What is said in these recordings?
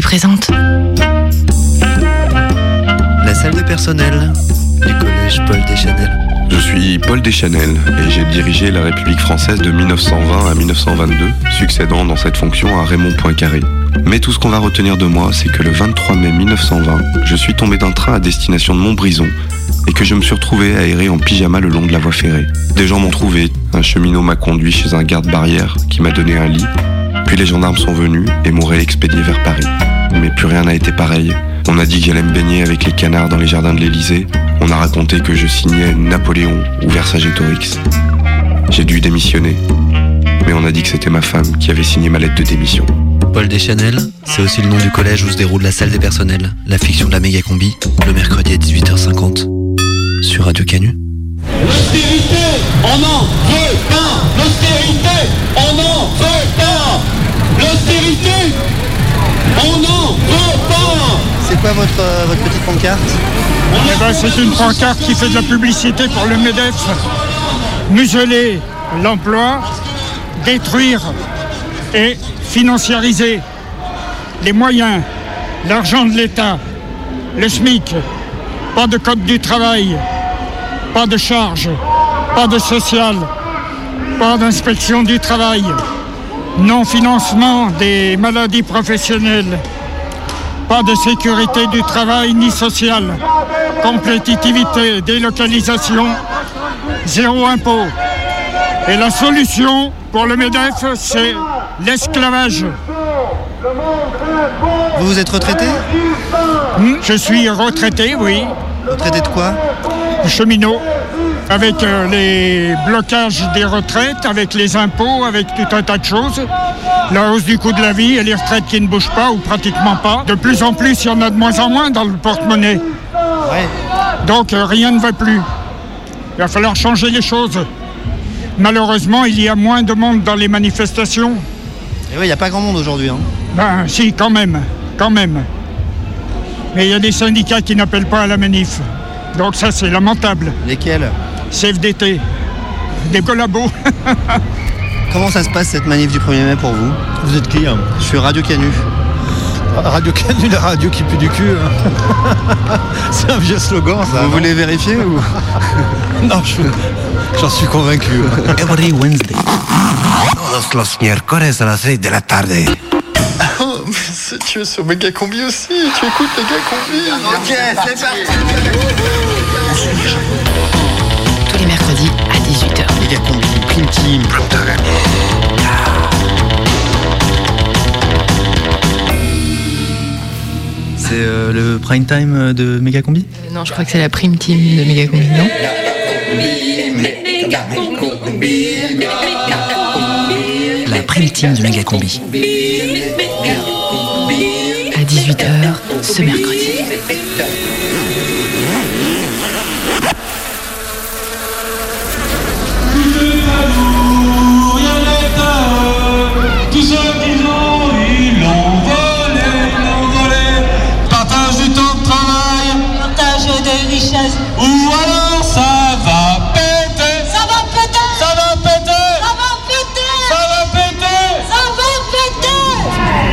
Présente. La salle de personnel du collège Paul Deschanel. Je suis Paul Deschanel et j'ai dirigé la République française de 1920 à 1922, succédant dans cette fonction à Raymond Poincaré. Mais tout ce qu'on va retenir de moi, c'est que le 23 mai 1920, je suis tombé d'un train à destination de Montbrison et que je me suis retrouvé aéré en pyjama le long de la voie ferrée. Des gens m'ont trouvé, un cheminot m'a conduit chez un garde-barrière qui m'a donné un lit, puis les gendarmes sont venus et m'ont réexpédié vers Paris. Mais plus rien n'a été pareil. On a dit que j'allais me baigner avec les canards dans les jardins de l'Élysée. On a raconté que je signais Napoléon ou Vercingétorix. J'ai dû démissionner. Mais on a dit que c'était ma femme qui avait signé ma lettre de démission. Paul Deschanel, c'est aussi le nom du collège où se déroule la salle des personnels, la fiction de la méga combi, le mercredi à 18h50. Sur Radio Canu. L'austérité, on en veut pas L'austérité, on en L'austérité, on en veut pas C'est quoi votre, euh, votre petite pancarte Eh ben, c'est une pancarte qui fait de la publicité pour le MEDEF. Museler l'emploi, détruire et financiariser les moyens, l'argent de l'État, le SMIC, pas de code du travail, pas de charges, pas de social, pas d'inspection du travail, non-financement des maladies professionnelles, pas de sécurité du travail ni sociale, compétitivité, délocalisation, zéro impôt. Et la solution pour le MEDEF, c'est l'esclavage. Vous vous êtes retraité Hmm, Je suis retraité, oui, Retraité de quoi? Cheminot, avec euh, les blocages des retraites, avec les impôts, avec tout un tas de choses. La hausse du coût de la vie et les retraites qui ne bougent pas ou pratiquement pas. De plus en plus, il y en a de moins en moins dans le porte-monnaie. Ouais. Donc euh, rien ne va plus. Il va falloir changer les choses. Malheureusement, il y a moins de monde dans les manifestations. Et oui, il n'y a pas grand monde aujourd'hui. Hein. Ben si, quand même, quand même. Mais il y a des syndicats qui n'appellent pas à la manif. Donc ça, c'est lamentable. Lesquels? CFDT, des collabos. Comment ça se passe cette manif du 1er mai pour vous? Vous êtes qui hein? Je suis Radio Canu. Radio Canu, la radio qui pue du cul. hein. C'est un vieux slogan ça. Vous voulez vérifier ou Non, je- j'en suis convaincu. Every Wednesday. Todos los miércoles a las 6 de la tarde. Oh, tu es sur Méga Combi aussi, tu écoutes Méga Combi. Ok, c'est parti C'est euh, le prime time de Méga Combi? Non, je crois que c'est la prime team de Méga Combi, non? La prime team de méga combi. À 18h ce mercredi.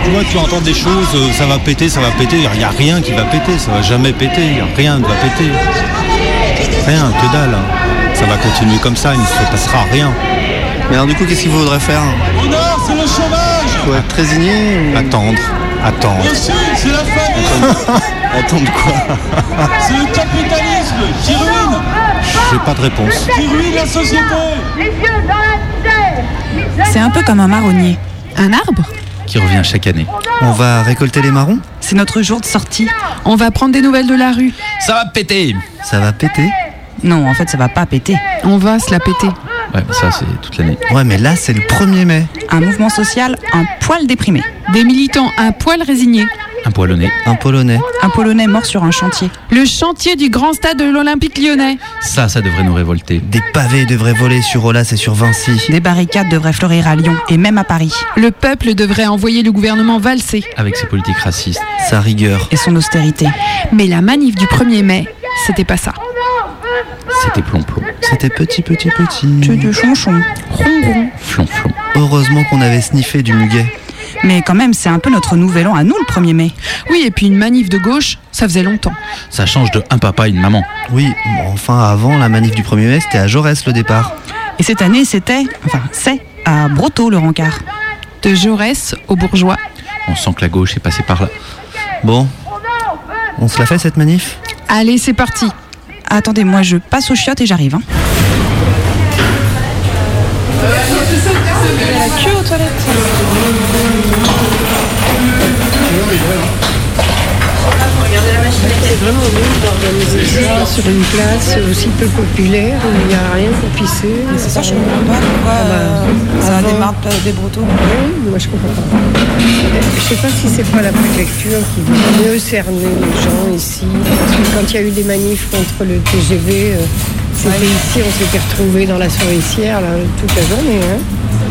Tu vois, tu entends des choses, euh, ça va péter, ça va péter. Il n'y a rien qui va péter, ça va jamais péter. y a Rien ne va péter. Rien, que dalle. hein. Ça va continuer comme ça, il ne se passera rien. Mais alors du coup, qu'est-ce qu'il faudrait faire? Au nord, c'est le chômage. Faut être résigné ou... Attendre, attendre. Sud, c'est la famine. Attendre quoi? C'est le capitalisme qui ruine, J'ai pas de réponse. qui ruine la société. C'est un peu comme un marronnier. Un arbre? Qui revient chaque année. On va récolter les marrons C'est notre jour de sortie. On va prendre des nouvelles de la rue. Ça va péter Ça va péter Non, en fait, ça va pas péter. On va se la péter. Ouais, mais ça, c'est toute l'année. Ouais, mais là, c'est le 1er mai. Un mouvement social un poil déprimé. Des militants un poil résignés. Un nez. Un Polonais. Un Polonais mort sur un chantier. Le chantier du grand stade de l'Olympique lyonnais. Ça, ça devrait nous révolter. Des pavés devraient voler sur Olas et sur Vinci. Des barricades devraient fleurir à Lyon et même à Paris. Le peuple devrait envoyer le gouvernement valser. Avec ses politiques racistes. Sa rigueur. Et son austérité. Mais la manif du 1er mai, c'était pas ça. C'était plomb-plomb. C'était petit, petit, petit. Tu de chonchon. Ronron. Flon-flon. Heureusement qu'on avait sniffé du muguet. Mais quand même, c'est un peu notre nouvel an à nous le 1er mai. Oui, et puis une manif de gauche, ça faisait longtemps. Ça change de un papa et une maman. Oui, bon, enfin avant la manif du 1er mai, c'était à Jaurès le départ. Et cette année, c'était, enfin, c'est à Brotteaux le rencard. De Jaurès aux bourgeois. On sent que la gauche est passée par là. Bon, on se la fait cette manif? Allez, c'est parti. Attendez, moi je passe aux chiottes et j'arrive. hein. C'est vraiment mieux d'organiser ça sur une place aussi peu populaire où il n'y a rien pour pisser. C'est ça, je comprends pas pourquoi euh, ça démarre de- des. Oui, moi je comprends pas. Je sais pas si c'est pas la préfecture qui veut mieux cerner les gens ici. Parce que quand il y a eu des manifs contre le TGV, euh, c'était ici, on s'était retrouvés dans la souricière là, toute la journée. hein.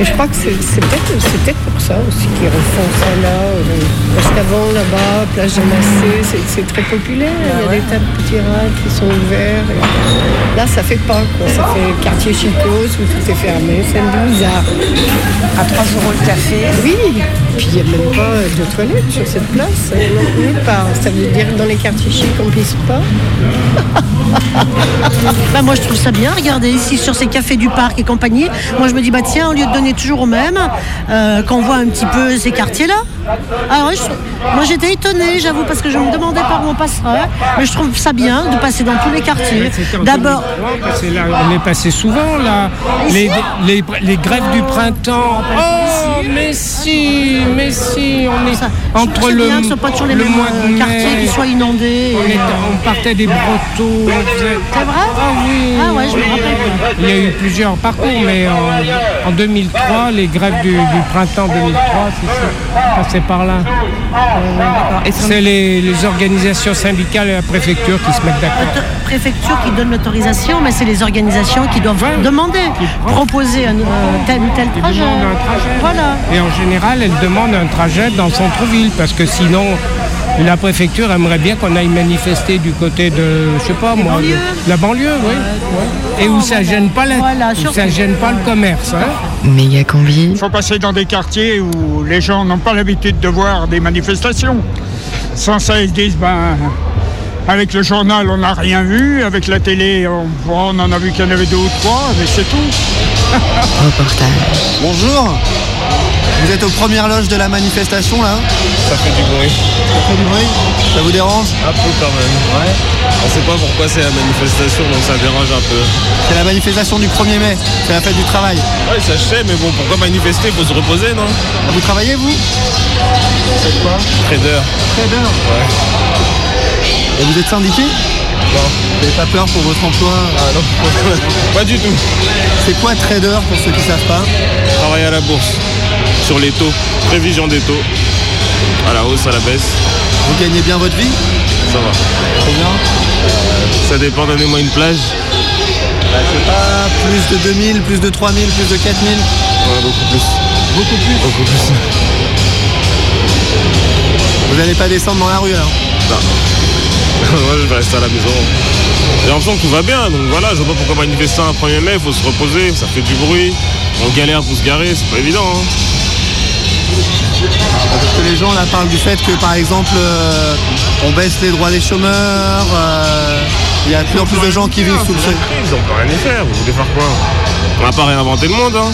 Et je crois que c'est peut-être pour ça aussi qu'ils refont ça là. euh, parce qu'avant là-bas, place Jean Massé, c'est- très populaire. Il y a des tas de petits rats qui sont ouverts. et Là, ça fait pas quoi. Ça fait quartier chicos où tout est fermé. C'est un peu bizarre. À 3 euros le café. Oui, puis il n'y a même pas de toilettes sur cette place, nulle part. Ça veut dire que dans les quartiers chics, on pisse pas Bah, moi je trouve ça bien, regardez ici sur ces cafés du parc et compagnie. Moi je me dis bah tiens, au lieu de donner toujours au même, euh, qu'on voit un petit peu ces quartiers-là? Ah ouais, je- moi j'étais étonnée, j'avoue, parce que je me demandais par où on passerait, mais je trouve ça bien de passer dans tous les quartiers. D'abord, là, on est passé souvent là. Les, les, les grèves du printemps. Oh, mais si, mais si, on est entre c'est le, bien que ce soit pas toujours les le mêmes mois euh, de quartiers mai, qui soient inondés. On, euh, on partait des Brotteaux. faisait- C'est vrai? Ah oui. Ah ouais, je me rappelle. Il y a eu plusieurs parcours, mais en, en 2003, les grèves du, du printemps 2003, c'est ça, passé par là. C'est les, les organisations syndicales et la préfecture qui se mettent d'accord. préfecture qui donne l'autorisation, mais c'est les organisations qui doivent demander, proposer un euh, tel ou tel trajet. Voilà. Et en général, elle demande un trajet dans le centre-ville parce que sinon, la préfecture aimerait bien qu'on aille manifester du côté de, je sais pas moi, banlieues. de- la banlieue, oui. Et où ça gêne pas, la, où ça gêne pas le commerce. hein. Méga combi. Il faut passer dans des quartiers où les gens n'ont pas l'habitude de voir des manifestations. Sans ça, ils disent, ben, avec le journal, on n'a rien vu. Avec la télé, on, on en a vu qu'il y en avait deux ou trois, mais c'est tout. Reportage. Bonjour Vous êtes aux premières loges de la manifestation là Ça fait du bruit. Ça fait du bruit Ça vous dérange Un peu quand même. Ouais. On sait pas pourquoi c'est la manifestation, donc ça dérange un peu. C'est la manifestation du 1er mai, c'est la fête du travail. Ouais, ça je sais, mais bon, pourquoi manifester? Faut se reposer, non? Vous travaillez vous Faites quoi? Trader. Trader Ouais. Et vous êtes syndiqué? Non. Vous n'avez pas peur pour votre emploi? Ah non, pas du tout. C'est quoi trader pour ceux qui ne savent pas? Travailler à la bourse. Sur les taux. Prévision des taux. À la hausse, à la baisse. Vous gagnez bien votre vie Ça va. Très bien. Ça dépend, donnez-moi une plage. Bah, je sais pas, plus de 2000, plus de 3000, plus de 4000 Ouais, beaucoup plus. Beaucoup plus Beaucoup plus. Vous n'allez pas descendre dans la rue alors Non. Moi, je vais rester à la maison. J'ai l'impression que tout va bien, donc voilà, je vois pas pourquoi manifester un 1er mai, faut se reposer, ça fait du bruit, on galère pour se garer, c'est pas évident. Hein. Parce que les gens là parlent du fait que par exemple euh, on baisse les droits des chômeurs, euh, il y a de plus en plus de gens qui vivent sous le seuil. Ils ont pas rien à faire, vous voulez faire quoi On va pas réinventer le monde, hein.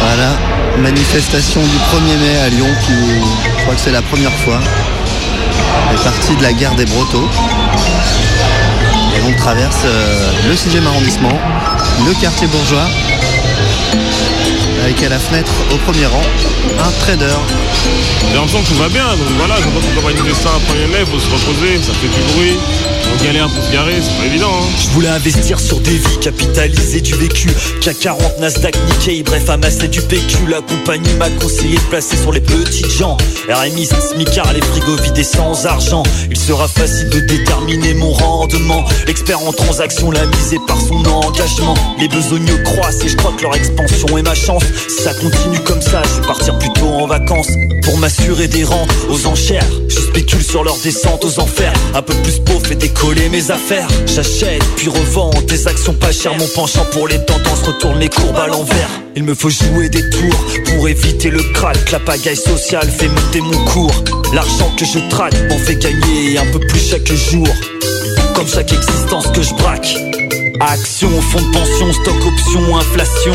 Voilà, manifestation du 1er mai à Lyon qui, je crois que c'est la première fois, est partie de la gare des Brotteaux. Et on traverse euh, le 6e arrondissement, le quartier bourgeois, avec à la fenêtre au premier rang un trader. J'ai l'impression que tout va bien, donc voilà, je vois pas pourquoi manifester un 1er mai, faut se reposer, ça fait du bruit, on galère pour se garer, c'est pas évident. Hein. Je voulais investir sur des vies, capitaliser du vécu. CAC 40, Nasdaq, Nikkei, bref, amasser du PQ. La compagnie m'a conseillé de placer sur les petites gens. RMI, Smicard, les frigos vidés sans argent. Il sera facile de déterminer mon rendement. Expert en transactions, la misée par son engagement. Les besogneux croissent et je crois que leur expansion est ma chance. Si ça continue comme ça, je vais partir plutôt en vacances. Pour m'assurer des rentes aux enchères, je spécule sur leur descente aux enfers. Un peu plus pauvre fait décoller mes affaires. J'achète puis revends des actions pas chères. Mon penchant pour les tendances retourne les courbes à l'envers. Il me faut jouer des tours pour éviter le crack. La pagaille sociale fait monter mon cours. L'argent que je traque m'en fait gagner un peu plus chaque jour. Comme chaque existence que je braque. Action, fonds de pension, stock option, inflation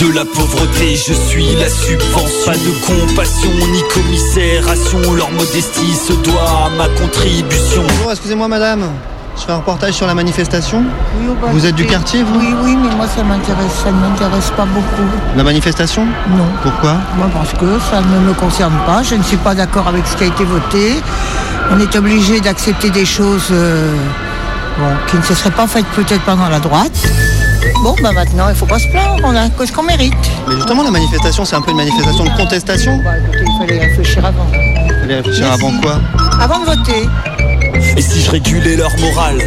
De la pauvreté, je suis la subvention Pas de compassion, ni commisération Leur modestie se doit à ma contribution Bonjour, excusez-moi madame. Je fais un reportage sur la manifestation. Oui, oh, bah, Vous êtes du quartier, vous Oui, oui, mais moi ça m'intéresse, ça ne m'intéresse pas beaucoup. La manifestation Non. Pourquoi Moi parce que ça ne me concerne pas, je ne suis pas d'accord avec ce qui a été voté. On est obligé d'accepter des choses euh, bon, qui ne se seraient pas faites peut-être pendant la droite. Bon, bah maintenant, il faut pas se plaindre, on a ce qu'on mérite. Mais justement, la manifestation, c'est un peu une manifestation de contestation. Bah, écoutez, il fallait réfléchir avant. Vous allez réfléchir Merci. avant quoi? Avant de voter. Et si je régulais leur morale?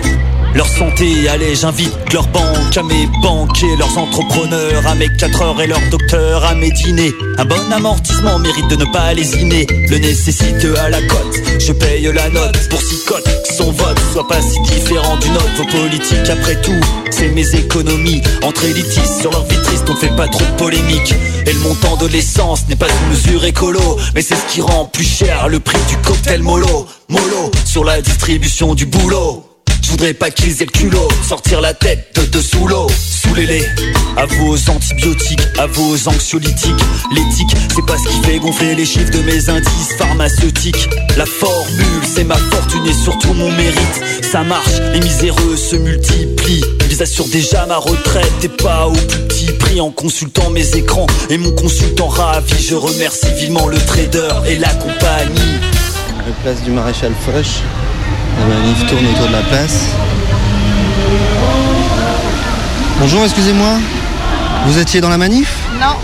Leur santé, allez, j'invite leur banque à mes banquiers, leurs entrepreneurs, à mes 4 heures et leurs docteurs à mes dîners. Un bon amortissement mérite de ne pas lésiner. Le nécessite à la cote, je paye la note pour six cotes. Son vote soit pas si différent du nôtre. Vos politiques, après tout, c'est mes économies. Entre élitistes sur leur vie triste, on fait pas trop polémique. Et le montant de l'essence n'est pas une mesure écolo, mais c'est ce qui rend plus cher le prix du cocktail mollo. Mollo sur la distribution du boulot. Je voudrais pas qu'ils aient le culot, sortir la tête de dessous l'eau. Soulez-les à vos antibiotiques, à vos anxiolytiques. L'éthique, c'est pas ce qui fait gonfler les chiffres de mes indices pharmaceutiques. La formule, c'est ma fortune et surtout mon mérite. Ça marche, les miséreux se multiplient. Ils assurent déjà ma retraite et pas au plus petit prix en consultant mes écrans. Et mon consultant ravi, je remercie vivement le trader et la compagnie. La place du maréchal Foch. La manif tourne autour de la place. Bonjour, excusez-moi. Vous étiez dans la manif? Non.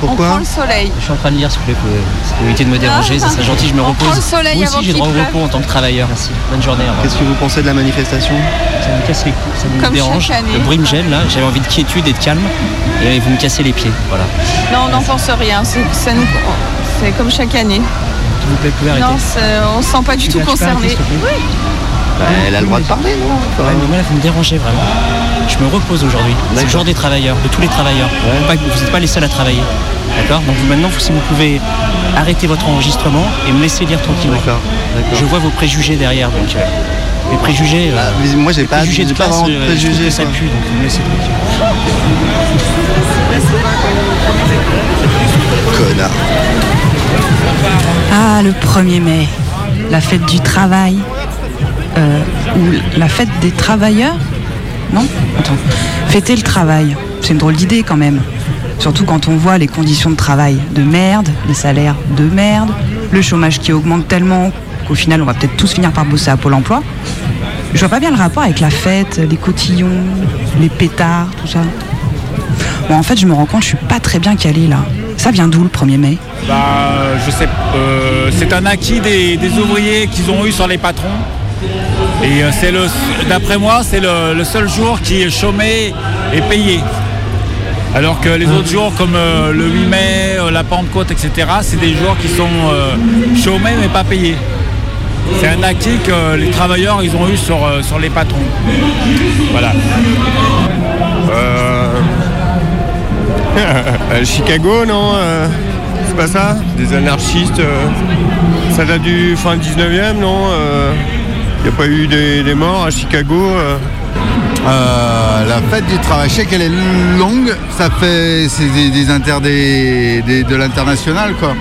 Pourquoi? On prend le soleil. Je suis en train de lire, s'il vous plaît, pour, éviter de me déranger, ça serait gentil, je me On repose. prend le soleil Moi aussi, j'ai droit au repos en tant que travailleur. Merci. Bonne journée. Qu'est-ce que vous pensez de la manifestation? Ça me casse les couilles, ça me Comme dérange. Le bruit me gêne, là. J'avais envie de quiétude et de calme. Et vous me cassez les pieds. Voilà. Non, on n'en pense rien. C'est ça nous- c'est comme chaque année. Vous plaît, vous. Non, c'est- on ne se sent pas du tout concerné. Oui. Bah, Elle a le droit de parler, non Ouais, mais moi, là, vous me dérangez vraiment. Je me repose aujourd'hui. C'est le jour des travailleurs, de tous les travailleurs. Vous n'êtes pas les seuls à travailler. D'accord? Donc vous, maintenant, si vous pouvez arrêter votre enregistrement et me laisser lire tranquillement. D'accord. Je vois vos préjugés derrière. Donc, euh, les préjugés. euh, mais moi, j'ai pas- préjugés de pas classe, euh, préjugés, que ça pue, donc vous me laissez tranquille. Connard. Ah, le 1er mai, la fête du travail. Euh, ou la fête des travailleurs Non Attends. Fêter le travail, c'est une drôle d'idée quand même. Surtout quand on voit les conditions de travail de merde, les salaires de merde, le chômage qui augmente tellement qu'au final on va peut-être tous finir par bosser à Pôle emploi. Je vois pas bien le rapport avec la fête, les cotillons, les pétards, tout ça. Bon, en fait, je me rends compte, je suis pas très bien calée là. Ça vient d'où le 1er mai Bah, je sais, euh, c'est un acquis des, des ouvriers qu'ils ont eu sur les patrons. Et euh, c'est le, d'après moi, c'est le, le seul jour qui est chômé et payé. Alors que les autres jours, comme euh, le 8 mai, euh, la Pentecôte, etc., c'est des jours qui sont euh, chômés mais pas payés. C'est un acquis que les travailleurs ils ont eu sur, euh, sur les patrons. Voilà. Euh... euh, Chicago, non euh, C'est pas ça Des anarchistes. euh, ça date du fin 19e, non Il n'y a pas eu des, des morts à Chicago Euh, la fête du travail, je sais qu'elle est longue, ça fait c'est des, des inter des- des- de l'international quoi.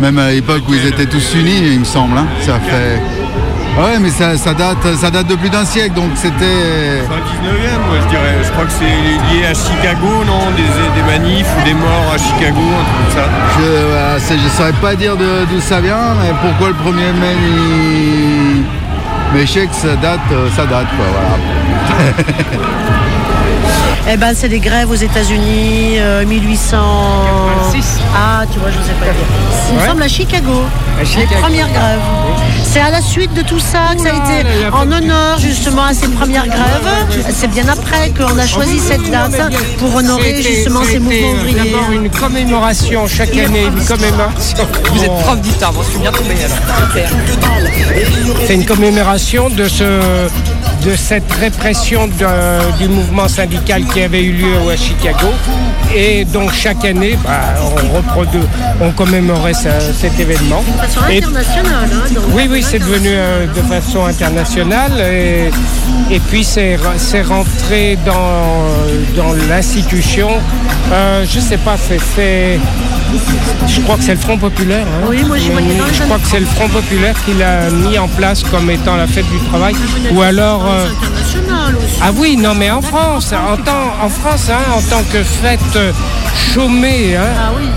Même à l'époque où ils étaient tous unis, il me semble. hein, ça fait. Ouais, mais ça, ça date, ça date de plus d'un siècle, donc c'était. Fin 19e, moi je dirais. Je crois que c'est lié à Chicago, non? Des, des manifs ou des morts à Chicago, un truc comme ça. Je, c'est- je saurais pas dire d'où ça vient, mais pourquoi le 1er mai il- Mais je sais que ça date, euh, ça date quoi, voilà. Eh ben, c'est des grèves aux États-Unis, euh, 1800. Ah, tu vois, je ne sais pas dire. Il me semble à Chicago. À Les premières grèves. C'est à la suite de tout ça que ça a été en honneur justement à ces premières grèves. C'est bien après qu'on a choisi cette date pour honorer justement ces mouvements ouvriers. D'abord une commémoration chaque année, une commémoration. Vous êtes prof d'histoire, bon, je suis bien tombé alors. C'est une commémoration de, ce, de cette répression de- du mouvement syndical qui avait eu lieu à Chicago. Et donc chaque année, bah, on, commémorait ce- cet événement. De façon Et- internationale. hein, donc. oui, oui, c'est devenu euh, de façon internationale et, et puis c'est re- c'est rentré dans, dans l'institution. Euh, je sais pas, c'est- c'est. Je crois que c'est le Front Populaire. hein. Oui, moi, Je crois que c'est le Front Populaire qui l'a mis en place comme étant la fête du travail. Ou alors. euh, ah oui, non, mais en France, en, tant- en France, hein, en tant que fête euh, chômée, hein,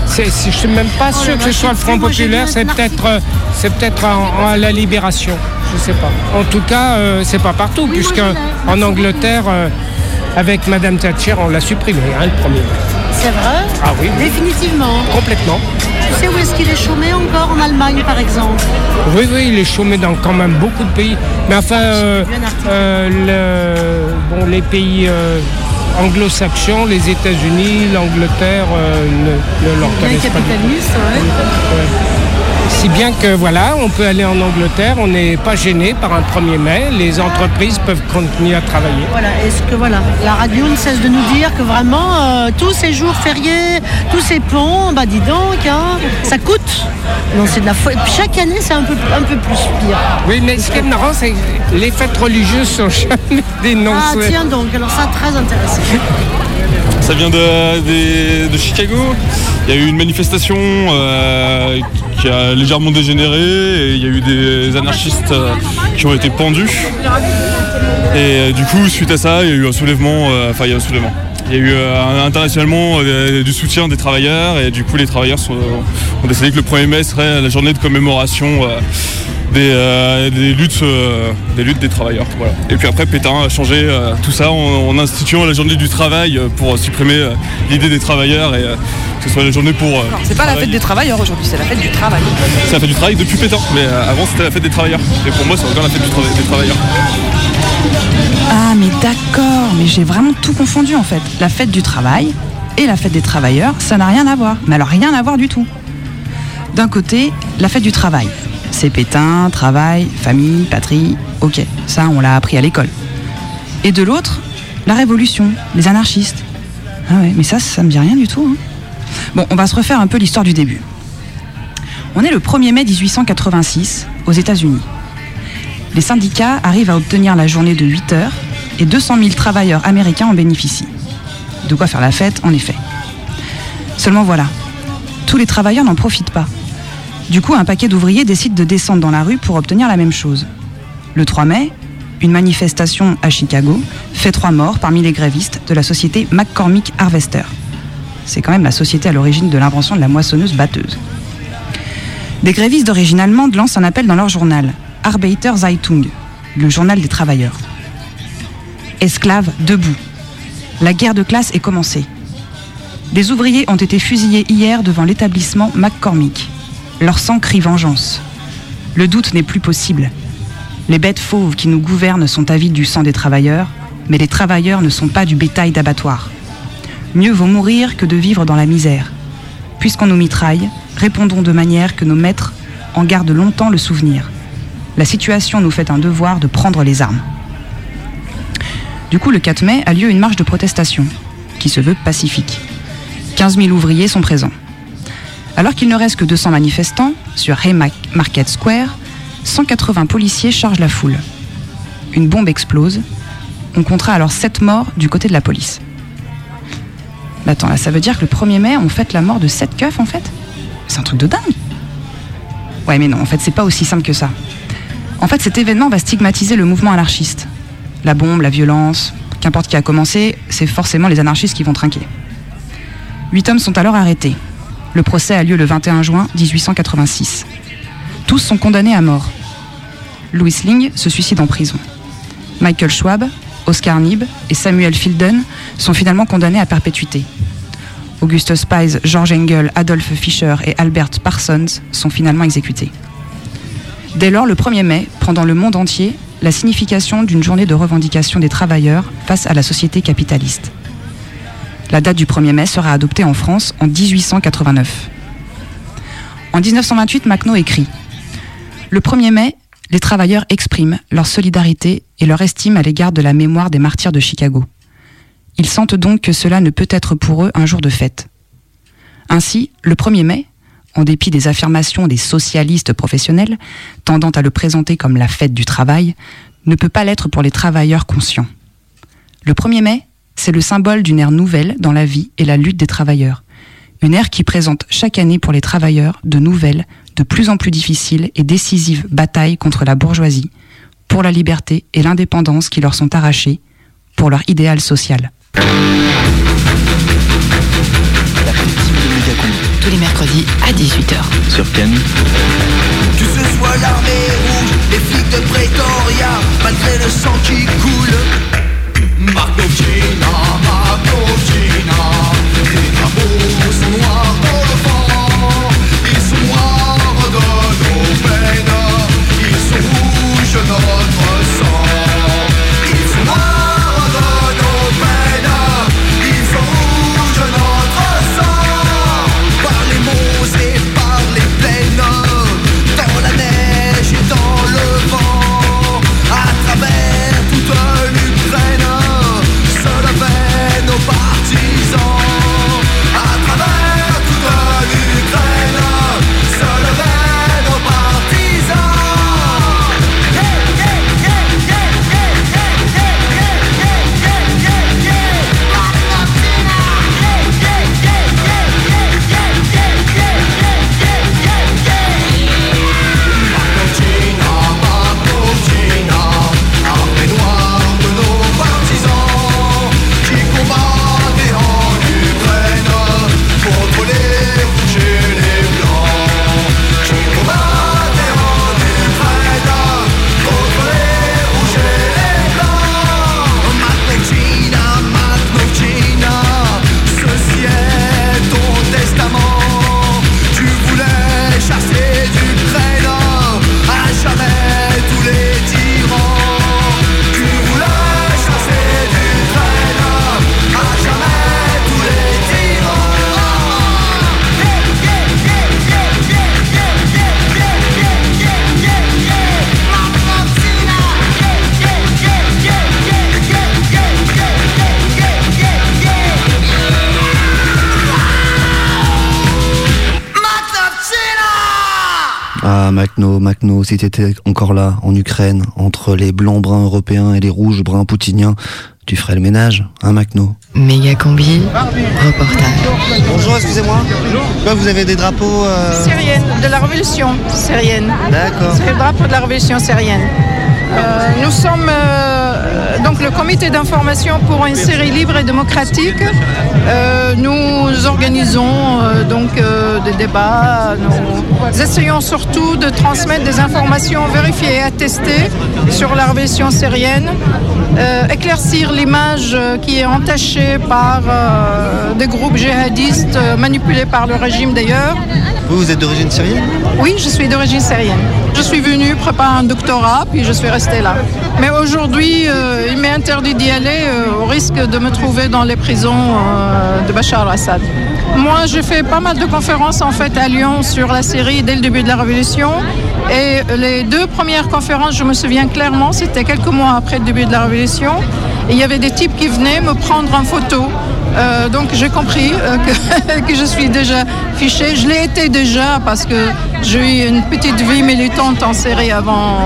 c'est- je suis même pas sûr que ce soit le Front Populaire, c'est peut-être euh, c'est peut-être en- en- à la Libération, je sais pas. En tout cas, euh, c'est pas partout, puisque en Angleterre, euh, avec Madame Thatcher, on l'a supprimé, hein, le premier. C'est vrai Ah oui. Définitivement. complètement. Tu sais où est-ce qu'il est chômé encore en Allemagne par exemple Oui, oui, il est chômé dans quand même beaucoup de pays. Mais enfin, euh, euh, le- bon, les pays euh, anglo-saxons, les États-Unis, l'Angleterre ne, ne leur Bien connaissent pas du tout. capitaliste, ouais. Ouais. Si bien que voilà, on peut aller en Angleterre, on n'est pas gêné par un 1er mai, les entreprises peuvent continuer à travailler. Voilà, est-ce que voilà, la radio ne cesse de nous dire que vraiment euh, tous ces jours fériés, tous ces ponts, bah dis donc, hein, ça coûte. Non, c'est de la Chaque année, c'est un peu, un peu plus pire. Oui, mais ce qui est marrant, c'est que les fêtes religieuses sont jamais Ah dénoncées. tiens donc, alors ça très intéressant. Ça vient de, de Chicago. Il y a eu une manifestation euh, qui a légèrement dégénéré il y a eu des anarchistes euh, qui ont été pendus. Et euh, du coup, suite à ça, il y a eu un soulèvement. Enfin, il y a un soulèvement. Il y a eu internationalement du soutien des travailleurs et du coup, les travailleurs ont décidé que le 1er mai serait la journée de commémoration des, euh, des luttes, euh, des luttes des travailleurs. Voilà. Et puis après, Pétain a changé euh, tout ça en, en instituant la journée du travail pour supprimer l'idée des travailleurs et que ce soit la journée pour. euh, C'est pas la fête des travailleurs aujourd'hui, c'est la fête du travail. C'est la fête du travail depuis Pétain, mais avant c'était la fête des travailleurs. Et pour moi, c'est encore la fête du des travailleurs. Ah, mais d'accord, mais j'ai vraiment tout confondu en fait. La fête du travail et la fête des travailleurs, ça n'a rien à voir. Mais alors rien à voir du tout. D'un côté, la fête du travail. C'est Pétain, travail, famille, patrie, ok, ça on l'a appris à l'école. Et de l'autre, la révolution, les anarchistes. Ah ouais, mais ça, ça me dit rien du tout. hein. Bon, on va se refaire un peu l'histoire du début. On est le 1er mai 1886 aux États-Unis. Les syndicats arrivent à obtenir la journée de 8 heures et 200 000 travailleurs américains en bénéficient. De quoi faire la fête, en effet. Seulement voilà, tous les travailleurs n'en profitent pas. Du coup, un paquet d'ouvriers décide de descendre dans la rue pour obtenir la même chose. Le 3 mai, une manifestation à Chicago fait trois morts parmi les grévistes de la société McCormick Harvester. C'est quand même la société à l'origine de l'invention de la moissonneuse batteuse. Des grévistes d'origine allemande lancent un appel dans leur journal, Arbeiter Zeitung, le journal des travailleurs. Esclaves debout. La guerre de classe est commencée. Des ouvriers ont été fusillés hier devant l'établissement McCormick. Leur sang crie vengeance. Le doute n'est plus possible. Les bêtes fauves qui nous gouvernent sont avides du sang des travailleurs, mais les travailleurs ne sont pas du bétail d'abattoir. Mieux vaut mourir que de vivre dans la misère. Puisqu'on nous mitraille, répondons de manière que nos maîtres en gardent longtemps le souvenir. La situation nous fait un devoir de prendre les armes. Du coup, le 4 mai a lieu une marche de protestation, qui se veut pacifique. 15 000 ouvriers sont présents. Alors qu'il ne reste que 200 manifestants, sur Haymarket Square, 180 policiers chargent la foule. Une bombe explose. On comptera alors 7 morts du côté de la police. Mais attends, là, ça veut dire que le 1er mai, on fête la mort de 7 keufs, en fait? C'est un truc de dingue Ouais, mais non, en fait, c'est pas aussi simple que ça. En fait, cet événement va stigmatiser le mouvement anarchiste. La bombe, la violence, qu'importe qui a commencé, c'est forcément les anarchistes qui vont trinquer. Huit hommes sont alors arrêtés. Le procès a lieu le 21 juin 1886. Tous sont condamnés à mort. Louis Ling se suicide en prison. Michael Schwab, Oscar Nib et Samuel Filden sont finalement condamnés à perpétuité. Auguste Spies, George Engel, Adolphe Fischer et Albert Parsons sont finalement exécutés. Dès lors, le 1er mai prend dans le monde entier la signification d'une journée de revendication des travailleurs face à la société capitaliste. La date du 1er mai sera adoptée en France en 1889. En 1928, Macno écrit Le 1er mai, les travailleurs expriment leur solidarité et leur estime à l'égard de la mémoire des martyrs de Chicago. Ils sentent donc que cela ne peut être pour eux un jour de fête. Ainsi, le 1er mai, en dépit des affirmations des socialistes professionnels, tendant à le présenter comme la fête du travail, ne peut pas l'être pour les travailleurs conscients. Le 1er mai, c'est le symbole d'une ère nouvelle dans la vie et la lutte des travailleurs. Une ère qui présente chaque année pour les travailleurs de nouvelles, de plus en plus difficiles et décisives batailles contre la bourgeoisie, pour la liberté et l'indépendance qui leur sont arrachées, pour leur idéal social. Tous les mercredis à 18h. Sur Canu. Que ce soit l'armée rouge, les flics de Pretoria, malgré le sang qui coule. Ah, Macno, Macno, si t'étais encore là, en Ukraine, entre les blancs bruns européens et les rouges bruns poutiniens, tu ferais le ménage, hein, Macno Méga combi, reportage. Bonjour, excusez-moi. Quoi, vous avez des drapeaux euh, Syrienne, de la révolution syrienne. D'accord. C'est le drapeau de la révolution syrienne. Euh, nous sommes euh, donc le comité d'information pour une Syrie libre et démocratique. Euh, nous organisons euh, donc euh, des débats. Nous essayons surtout de transmettre des informations vérifiées et attestées sur la révolution syrienne, euh, éclaircir l'image qui est entachée par euh, des groupes djihadistes euh, manipulés par le régime d'ailleurs. Vous, vous êtes d'origine syrienne? Oui, je suis d'origine syrienne. Je suis venue préparer un doctorat, puis je suis restée là. Mais aujourd'hui, euh, il m'est interdit d'y aller euh, au risque de me trouver dans les prisons de Bachar al-Assad. Moi, j'ai fait pas mal de conférences en fait à Lyon sur la Syrie dès le début de la révolution. Et les deux premières conférences, je me souviens clairement, c'était quelques mois après le début de la révolution. Il y avait des types qui venaient me prendre en photo. Euh, donc j'ai compris euh, que, que je suis déjà fichée. Je l'ai été déjà parce que j'ai eu une petite vie militante en Syrie avant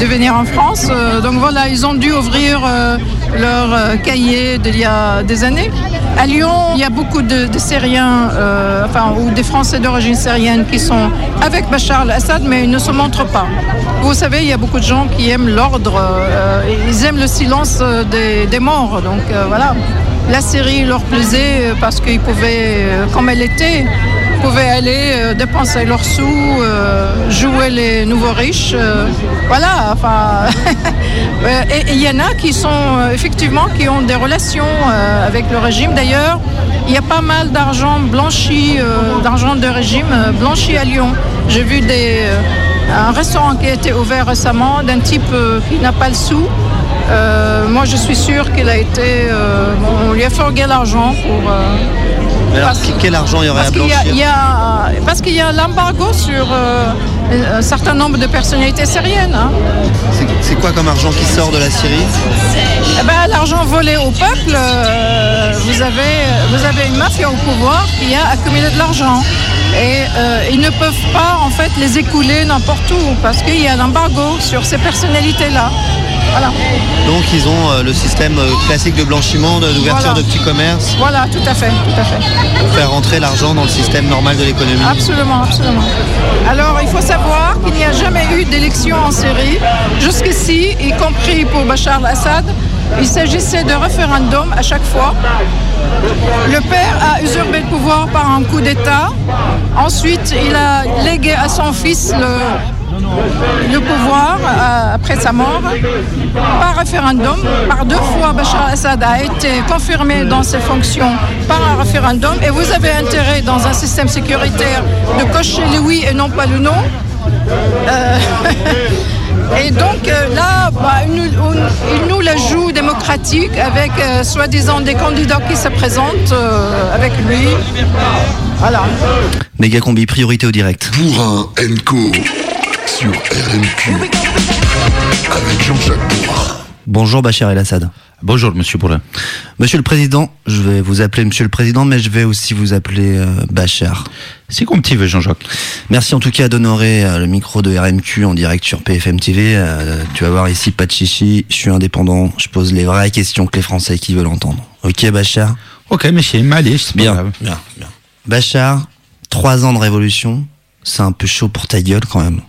de venir en France. Euh, donc voilà, ils ont dû ouvrir euh, leur euh, cahier d'il y a des années. À Lyon, il y a beaucoup de, Syriens, enfin, ou des Français d'origine syrienne qui sont avec Bachar al-Assad, mais ils ne se montrent pas. Vous savez, il y a beaucoup de gens qui aiment l'ordre, ils aiment le silence des, des morts. Donc voilà, la Syrie leur plaisait parce qu'ils pouvaient, comme elle était, pouvaient aller euh, dépenser leurs sous, euh, jouer les nouveaux riches. euh, voilà, enfin. Et il y en a qui sont effectivement qui ont des relations avec le régime. D'ailleurs, il y a pas mal d'argent blanchi, d'argent de régime blanchi à Lyon. J'ai vu un restaurant qui a été ouvert récemment d'un type qui n'a pas le sou. Moi, je suis sûre qu'il a été. on lui a forgué l'argent pour. Mais alors, quel argent il y aurait à parce qu'il y a- blanchir il y a- parce qu'il y a l'embargo sur euh, un certain nombre de personnalités syriennes. hein. C'est- C'est quoi comme argent qui sort de la Syrie? Eh ben, L'argent volé au peuple, euh, vous, avez, vous avez une mafia au pouvoir qui a accumulé de l'argent. Et euh, ils ne peuvent pas en fait les écouler n'importe où parce qu'il y a l'embargo sur ces personnalités-là. Voilà. Donc ils ont euh, le système euh, classique de blanchiment, d'ouverture Voilà. de petits commerces Voilà, tout à fait, tout à fait. pour faire rentrer l'argent dans le système normal de l'économie. Absolument, absolument. Alors, il faut savoir qu'il n'y a jamais eu d'élection en Syrie. Jusqu'ici, y compris pour Bachar al-Assad, il s'agissait de référendum à chaque fois. Le père a usurpé le pouvoir par un coup d'État. Ensuite, il a légué à son fils le, le pouvoir euh, après sa mort par référendum. Par deux fois, Bachar al-Assad a été confirmé dans ses fonctions par un référendum. Et vous avez intérêt, dans un système sécuritaire, de cocher le oui et non pas le non. Euh, et donc euh, là, bah, il, nous, on- il nous la joue démocratique avec euh, soi-disant des candidats qui se présentent euh, avec lui. Voilà. Méga combi, priorité au direct. Pour un Enco sur RMQ avec Jean-Jacques Bourrin. Bonjour Bachar El-Assad. Bonjour Monsieur Bourrin. Monsieur le Président, je vais vous appeler Monsieur le Président, mais je vais aussi vous appeler euh, Bachar. C'est comme tu veux Jean-Jacques. Merci en tout cas d'honorer euh, le micro de RMQ en direct sur PFM TV. Euh, tu vas voir ici, pas de chichi, je suis indépendant, je pose les vraies questions que les Français qui veulent entendre. Ok Bachar Ok monsieur, allez, c'est pas Bien, grave. bien, bien. Bachar, trois ans de révolution, c'est un peu chaud pour ta gueule quand même.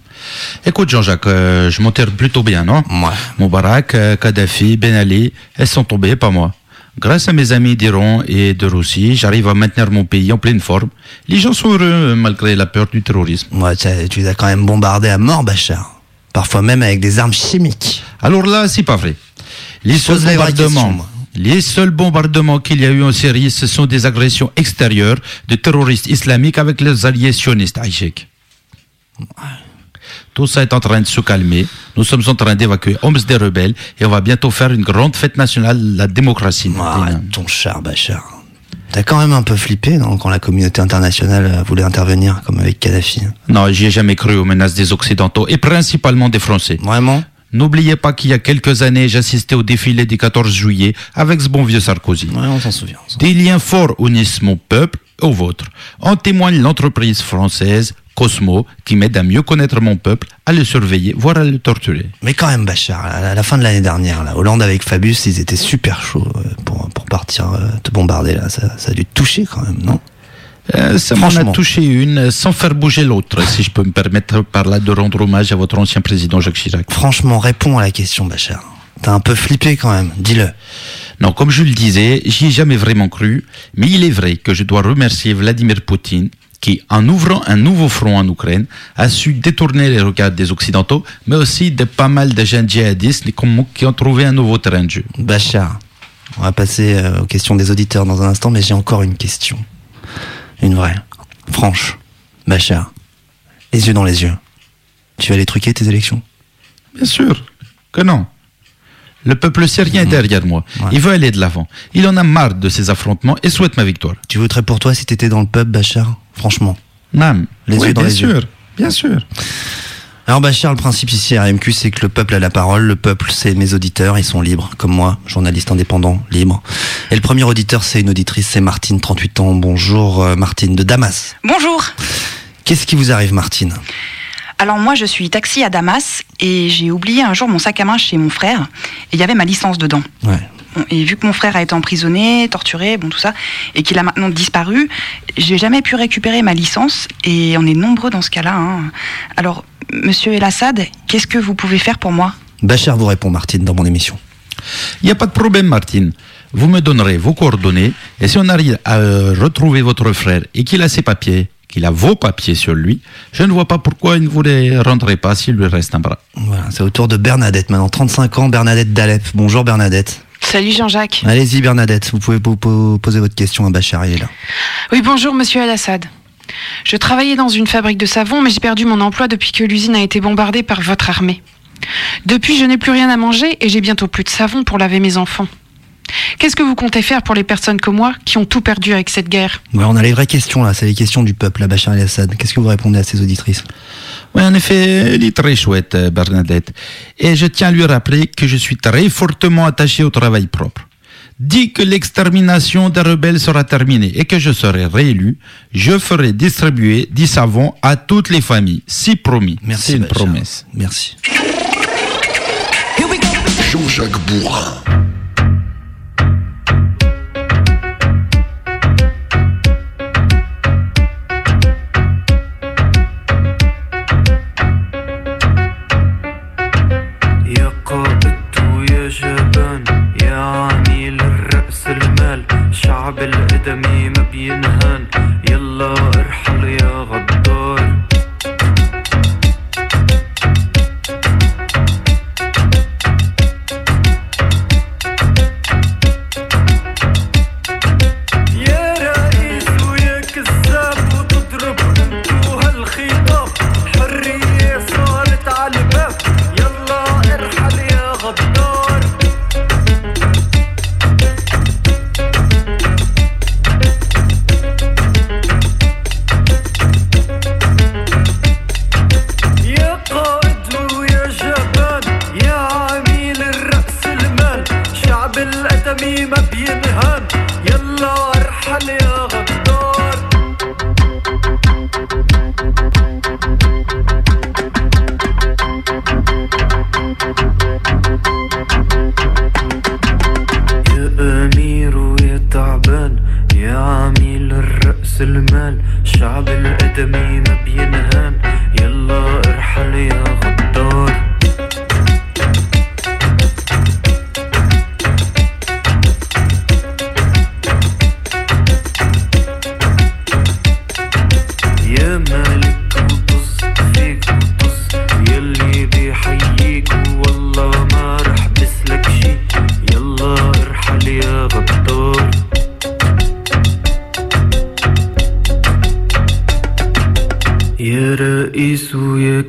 Écoute Jean-Jacques, euh, je m'en tire plutôt bien, non Ouais. Moubarak, euh, Kadhafi, Ben Ali, elles sont tombées, pas moi. Grâce à mes amis d'Iran et de Russie, j'arrive à maintenir mon pays en pleine forme. Les gens sont heureux euh, malgré la peur du terrorisme. Ouais, tu as- tu les as quand même bombardés à mort, Bachar. Parfois même avec des armes chimiques. Alors là, c'est pas vrai. Les seuls bombardements, les seuls bombardements qu'il y a eu en Syrie, ce sont des agressions extérieures de terroristes islamiques avec les alliés sionistes, Aïchek. Tout ça est en train de se calmer. Nous sommes en train d'évacuer Homs des rebelles et on va bientôt faire une grande fête nationale, la démocratie. Arrête ton char, Bachar. T'as quand même un peu flippé non, quand la communauté internationale euh, voulait intervenir, comme avec Kadhafi. Non, j'y ai jamais cru aux menaces des Occidentaux et principalement des Français. Vraiment? N'oubliez pas qu'il y a quelques années, j'assistais au défilé du 14 juillet avec ce bon vieux Sarkozy. Ouais, on s'en souvient. Des liens forts unissent mon peuple au vôtre. En témoigne l'entreprise française Cosmo qui m'aide à mieux connaître mon peuple, à le surveiller, voire à le torturer. Mais quand même, Bachar, à la fin de l'année dernière, Hollande avec Fabius, ils étaient super chauds euh, pour, pour partir euh, te bombarder là. Ça, ça a dû te toucher quand même, non? Euh, ça m'en a touché une sans faire bouger l'autre, si je peux me permettre par là de rendre hommage à votre ancien président Jacques Chirac. Franchement, réponds à la question, Bachar. T'as un peu flippé quand même, dis-le. Non, comme je le disais, j'y ai jamais vraiment cru, mais il est vrai que je dois remercier Vladimir Poutine qui, en ouvrant un nouveau front en Ukraine, a su détourner les regards des Occidentaux, mais aussi de pas mal de jeunes djihadistes qui ont trouvé un nouveau terrain de jeu. Bachar, on va passer euh, aux questions des auditeurs dans un instant, mais j'ai encore une question. Une vraie, franche. Bachar, les yeux dans les yeux. Tu vas les truquer tes élections? Bien sûr que non. Le peuple syrien est derrière moi. Il veut aller de l'avant. Il en a marre de ces affrontements et souhaite ma victoire. Tu voterais pour toi si t'étais dans le pub, Bachar Franchement? Non. Les Oui, yeux dans bien les sûr. yeux. Bien sûr. Alors Bachar, le principe ici à RMQ, c'est que le peuple a la parole. Le peuple, c'est mes auditeurs, ils sont libres, comme moi, journaliste indépendant, libre. Et le premier auditeur, c'est une auditrice, c'est Martine, 38 ans. Bonjour euh, Martine, de Damas. Bonjour. Qu'est-ce qui vous arrive Martine? Alors moi je suis taxi à Damas et j'ai oublié un jour mon sac à main chez mon frère et il y avait ma licence dedans. Ouais. Et vu que mon frère a été emprisonné, torturé, bon tout ça, et qu'il a maintenant disparu, j'ai jamais pu récupérer ma licence et on est nombreux dans ce cas-là. hein. Alors, Monsieur El Assad, qu'est-ce que vous pouvez faire pour moi? Bachar vous répond Martine dans mon émission. Il n'y a pas de problème, Martine. Vous me donnerez vos coordonnées et si on arrive à euh, retrouver votre frère et qu'il a ses papiers, qu'il a vos papiers sur lui, je ne vois pas pourquoi il ne vous les rendrait pas s'il lui reste un bras. Voilà, c'est au tour de Bernadette maintenant, 35 ans, Bernadette d'Alep. Bonjour Bernadette. Salut Jean-Jacques. Allez-y Bernadette, vous pouvez po- po- poser votre question à Bachar, il est là. Oui, bonjour Monsieur Al-Assad. Je travaillais dans une fabrique de savon, mais j'ai perdu mon emploi depuis que l'usine a été bombardée par votre armée. Depuis, je n'ai plus rien à manger et j'ai bientôt plus de savon pour laver mes enfants. Qu'est-ce que vous comptez faire pour les personnes comme moi qui ont tout perdu avec cette guerre Ouais, on a les vraies questions là, c'est les questions du peuple à Bachar el-Assad. Qu'est-ce que vous répondez à ces auditrices Oui, en effet, elle est très chouette, euh, Bernadette. Et je tiens à lui rappeler que je suis très fortement attaché au travail propre. Dès que l'extermination des rebelles sera terminée et que je serai réélu, je ferai distribuer du savon à toutes les familles. Si promis. Merci, C'est une Bachar. promesse. Merci. Jean-Jacques Bourrin.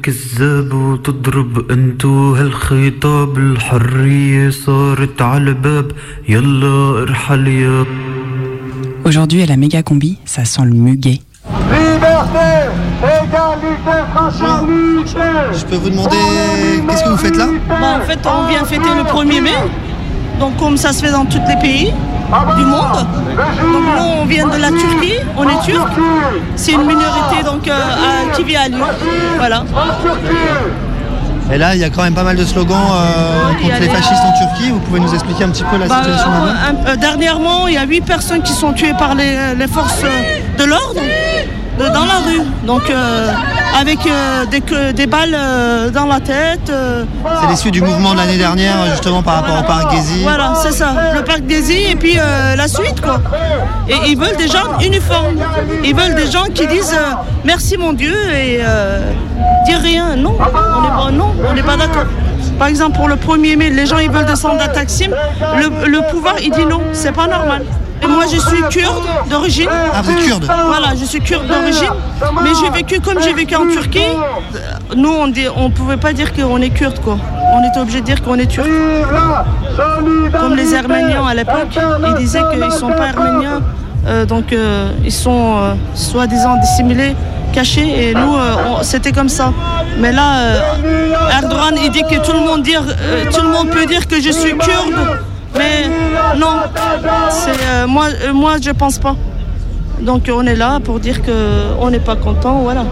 كذاب وتضرب انتو هالخطاب الحرية صارت على الباب يلا ارحل يا Aujourd'hui, à la méga combi, ça sent le muguet. Liberté, égalité, fraternité. Je peux vous demander qu'est-ce que vous faites là Bah, en fait, on vient fêter le 1er mai. Donc, comme ça se fait dans tous les pays du monde. Donc, nous, on vient de la Turquie, on est turc. C'est une minorité donc, euh, à- qui vit à Lyon. Voilà. Et là, il y a quand même pas mal de slogans euh, contre les fascistes en Turquie. Vous pouvez nous expliquer un petit peu la Bah, situation euh, là-bas? euh, dernièrement, il y a huit personnes qui sont tuées par les, les forces de l'ordre euh, dans la rue. Donc, euh, avec euh, des, des balles dans la tête. C'est l'issue du mouvement de l'année dernière, justement par rapport au parc Gezi. Voilà, c'est ça. Le parc Gezi et puis la suite, quoi. Et ils veulent des gens uniformes. Ils veulent des gens qui disent merci mon Dieu et dire rien. Non, on n'est pas, non, on n'est pas d'accord. Par exemple, pour le 1er mai, les gens ils veulent descendre à Taksim. Le, le pouvoir il dit non, c'est pas normal. Et moi je suis kurde d'origine. Ah, vous êtes kurde Voilà, je suis kurde d'origine. Mais j'ai vécu comme j'ai vécu en Turquie. Nous on on pouvait pas dire qu'on est kurde quoi. On était obligé de dire qu'on est turc. Comme les Arméniens à l'époque, ils disaient qu'ils sont pas arméniens. euh, donc euh, ils sont euh, soi-disant dissimulés, cachés. Et nous, euh, c'était comme ça. Mais là, euh, Erdogan, il dit que tout le monde dire, euh, tout le monde peut dire que je suis kurde. Mais non, c'est euh, moi, euh, moi je pense pas. Donc on est là pour dire qu'on n'est pas content, voilà.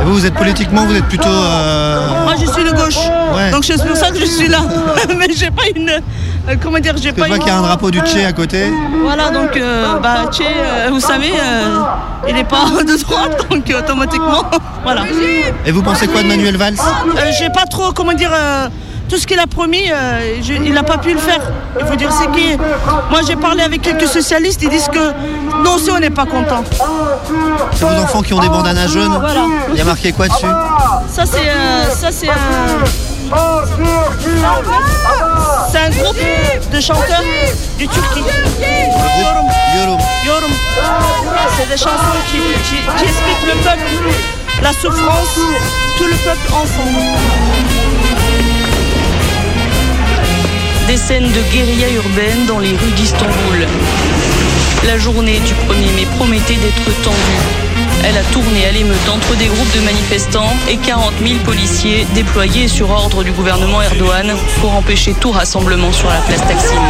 Et vous, vous êtes politiquement, vous êtes plutôt. euh, Moi je suis de gauche, Ouais. donc c'est pour ça que je suis là. Mais j'ai pas une, comment dire, j'ai pas je vois une. qu'il y a un drapeau du Tché à côté. Voilà, donc euh, bah Tché, euh, vous savez, il n'est pas de droite, donc automatiquement, voilà. Et vous pensez quoi de Manuel Valls? Euh, J'ai pas trop, comment dire, tout ce qu'il a promis, euh, je- il n'a pas pu le faire. Il faut dire c'est qui. Moi, j'ai parlé avec quelques socialistes, ils disent que nous aussi, on n'est pas contents. C'est vos enfants qui ont des bandanas jaunes Voilà. Il y a marqué quoi dessus Ça, c'est euh, ça, c'est un. C'est un groupe de chanteurs du Turquie. Yorum. Yorum. Yorum. C'est des chansons qui, qui- qui expliquent le peuple, la souffrance, tout le peuple ensemble. Des scènes de guérilla urbaine dans les rues d'Istanbul. La journée du 1er mai promettait d'être tendue. Elle a tourné à l'émeute entre des groupes de manifestants et 40 000 policiers déployés sur ordre du gouvernement Erdogan pour empêcher tout rassemblement sur la place Taksim.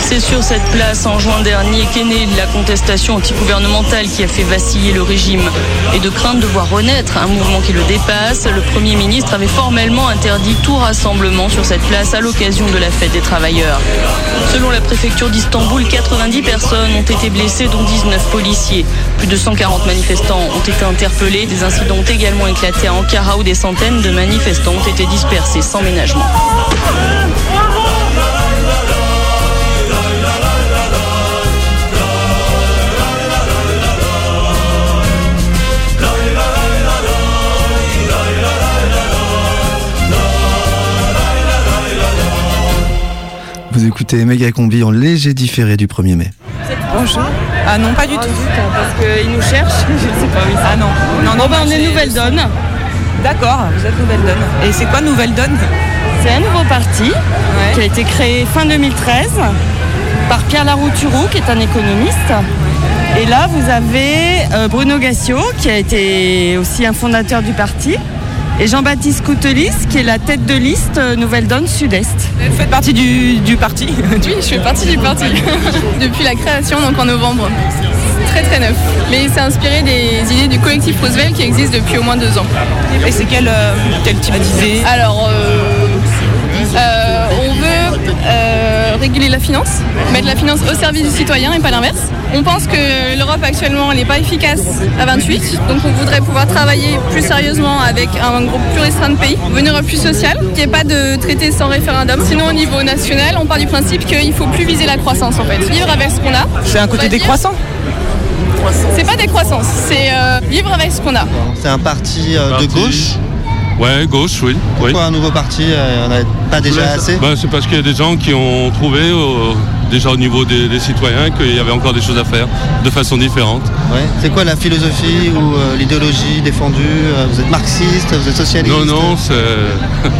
C'est sur cette place en juin dernier qu'est née la contestation antigouvernementale qui a fait vaciller le régime. Et de crainte de voir renaître un mouvement qui le dépasse, le Premier ministre avait formellement interdit tout rassemblement sur cette place à l'occasion de la fête des travailleurs. Selon la préfecture d'Istanbul, 90 personnes ont été blessées, dont 19 policiers. Plus de 140 manifestants ont été interpellés. Des incidents ont également éclaté à Ankara où des centaines de manifestants ont été dispersés sans ménagement. Vous écoutez Méga Combi en léger différé du 1er mai. Bonjour. Ah non, pas du tout. Parce qu'ils nous cherchent. Je ne sais pas, oui. Ah non. Non, non, ben, on est Nouvelle Donne. D'accord, vous êtes Nouvelle Donne. Et c'est quoi Nouvelle Donne C'est un nouveau parti qui a été créé fin 2013 par Pierre Larouturou, qui est un économiste. Et là, vous avez euh, Bruno Gassio, qui a été aussi un fondateur du parti, et Jean-Baptiste Coutelis, qui est la tête de liste euh, Nouvelle Donne Sud-Est. Vous faites partie du, du parti Oui, je fais partie du parti depuis la création, donc en novembre. C'est Très très neuf. Mais c'est inspiré des idées du collectif Roosevelt qui existe depuis au moins deux ans. Et c'est quel, euh, quel type d'idée? Alors, euh, euh, on veut euh, réguler la finance, mettre la finance au service du citoyen et pas l'inverse. On pense que l'Europe actuellement elle n'est pas efficace à 28, donc on voudrait pouvoir travailler plus sérieusement avec un groupe plus restreint de pays, venir plus social, qu'il n'y ait pas de traité sans référendum. Sinon au niveau national, on part du principe qu'il faut plus viser la croissance en fait, vivre avec ce qu'on a. C'est un côté décroissant C'est pas décroissance, c'est euh, vivre avec ce qu'on a. C'est un parti euh, de gauche. Ouais, gauche, oui. oui. Pourquoi un nouveau parti euh, On n'avait pas déjà assez bah, C'est parce qu'il y a des gens qui ont trouvé, euh, déjà au niveau des, des citoyens, qu'il y avait encore des choses à faire de façon différente. Ouais. C'est quoi la philosophie ou euh, l'idéologie défendue Vous êtes marxiste, vous êtes socialiste Non, non, c'est.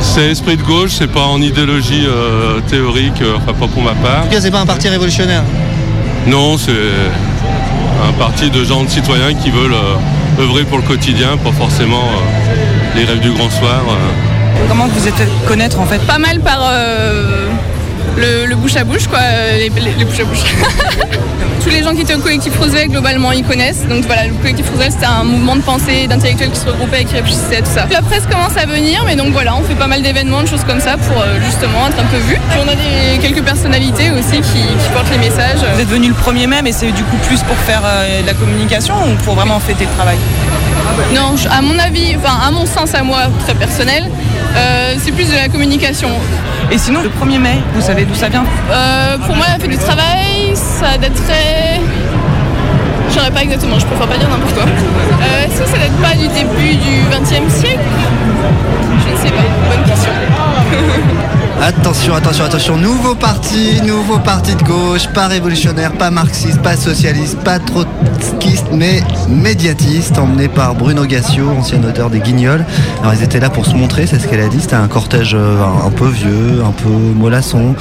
C'est esprit de gauche, c'est pas en idéologie euh, théorique, euh, enfin pas pour ma part. En tout cas, c'est pas un parti révolutionnaire. Non, c'est un parti de gens de citoyens qui veulent euh, œuvrer pour le quotidien, pas forcément euh, les rêves du grand soir. euh. Comment vous êtes fait connaître en fait? Pas mal par euh, le, le bouche à bouche, quoi, euh, les, les- les bouche à bouche. Tous les gens qui étaient au collectif Roosevelt, globalement, ils connaissent. Donc voilà, le collectif Roosevelt, c'était un mouvement de pensée, d'intellectuels qui se regroupaient et qui réfléchissaient à tout ça. La presse commence à venir, mais donc voilà, on fait pas mal d'événements, de choses comme ça pour euh, justement être un peu vu. Puis on a des, quelques personnalités aussi qui, qui portent les messages. Vous êtes venu le 1er mai, mais c'est du coup plus pour faire euh, de la communication ou pour vraiment fêter le travail? Non, à mon avis, enfin à mon sens à moi, très personnel, euh, c'est plus de la communication. Et sinon, le 1er mai, vous savez d'où ça vient Euh, pour moi, la fête du travail, ça daterait. Je saurais pas exactement, je préfère pas dire n'importe quoi. Euh, Est-ce que ça date pas du début du XXe siècle? Je ne sais pas, bonne question. Attention, attention, attention, nouveau parti, nouveau parti de gauche, pas révolutionnaire, pas marxiste, pas socialiste, pas trotskiste, mais médiatiste, emmené par Bruno Gassio, ancien auteur des Guignols. Alors ils étaient là pour se montrer, c'est ce qu'elle a dit, c'était un cortège euh, un, peu vieux, un peu mollasson.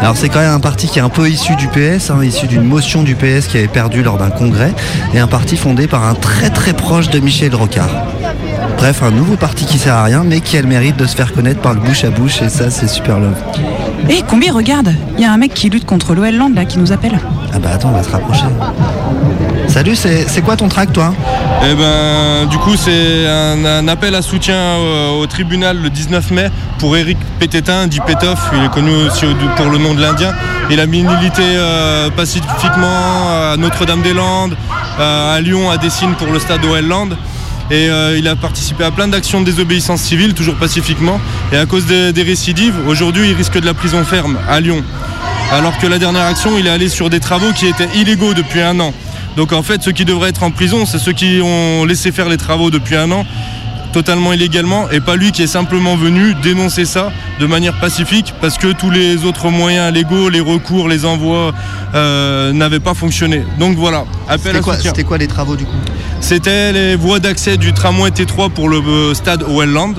Alors c'est quand même un parti qui est un peu issu du PS, hein, issu d'une motion du PS qui avait perdu lors d'un congrès, et un parti fondé par un très très proche de Michel Rocard. Bref, un nouveau parti qui sert à rien, mais qui a le mérite de se faire connaître par le bouche à bouche, et ça c'est super love. Hé, Combi, regarde, il y a un mec qui lutte contre l'OL Land là qui nous appelle. Ah bah attends, on va se rapprocher. Salut, c'est c'est quoi ton track toi? Eh ben, du coup, c'est un, un appel à soutien au tribunal le 19 mai pour Eric Pététin, dit Pétoff. Il est connu aussi au- pour le nom de l'Indien. Il a milité euh, pacifiquement à Notre-Dame-des-Landes, euh, à Lyon, à Dessines pour le stade OL Land. Et euh, il a participé à plein d'actions de désobéissance civile, toujours pacifiquement. Et à cause des, des récidives, aujourd'hui, il risque de la prison ferme à Lyon. Alors que la dernière action, il est allé sur des travaux qui étaient illégaux depuis un an. Donc en fait, ceux qui devraient être en prison, c'est ceux qui ont laissé faire les travaux depuis un an totalement illégalement et pas lui qui est simplement venu dénoncer ça de manière pacifique parce que tous les autres moyens légaux, les recours, les envois euh, n'avaient pas fonctionné. Donc voilà, appel C'était à quoi, c'était quoi les travaux du coup? C'était les voies d'accès du tramway T3 pour le euh, stade Welland.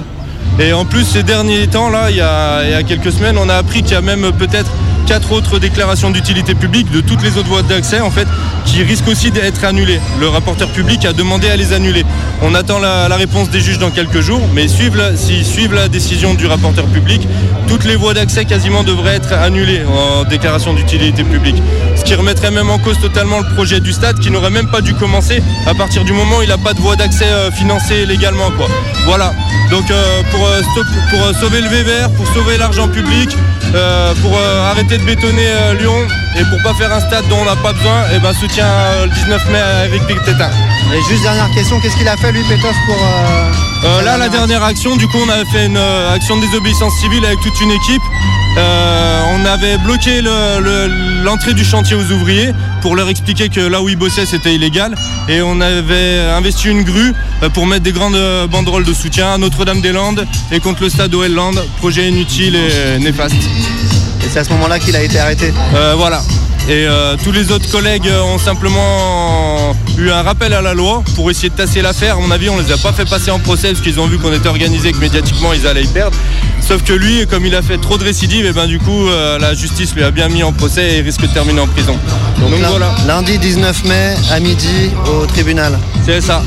Et en plus, ces derniers temps, là, il y a, il y a quelques semaines, on a appris qu'il y a même peut-être quatre autres déclarations d'utilité publique de toutes les autres voies d'accès, en fait, qui risquent aussi d'être annulées. Le rapporteur public a demandé à les annuler. On attend la, réponse des juges dans quelques jours, mais suivent suivent la décision du rapporteur public, toutes les voies d'accès quasiment devraient être annulées en déclaration d'utilité publique. Qui remettrait même en cause totalement le projet du stade qui n'aurait même pas dû commencer à partir du moment où il n'a pas de voie d'accès euh, financée légalement. Quoi. Voilà. Donc euh, pour, euh, sauver le VVR, pour sauver l'argent public, pour arrêter de bétonner Lyon et pour pas faire un stade dont on n'a pas besoin, et ben soutien le 19 mai à Eric Pététin. Et juste dernière question, qu'est-ce qu'il a fait lui Pétoff pour... euh, là, la dernière action, du coup, on avait fait une euh, action de désobéissance civile avec toute une équipe. Euh, on avait bloqué le- le- l'entrée du chantier aux ouvriers pour leur expliquer que là où ils bossaient, c'était illégal. Et on avait investi une grue pour mettre des grandes banderoles de soutien à Notre-Dame-des-Landes et contre le stade Welland. Projet inutile et néfaste. Et c'est à ce moment-là qu'il a été arrêté Euh, voilà. Et euh, tous les autres collègues ont simplement eu un rappel à la loi pour essayer de tasser l'affaire. À mon avis, on les a pas fait passer en procès parce qu'ils ont vu qu'on était organisé et que médiatiquement ils allaient y perdre. Sauf que lui, comme il a fait trop de récidives, et ben du coup euh, la justice lui a bien mis en procès et risque de terminer en prison. Donc, lin- voilà. Lundi 19 mai à midi au tribunal. C'est ça.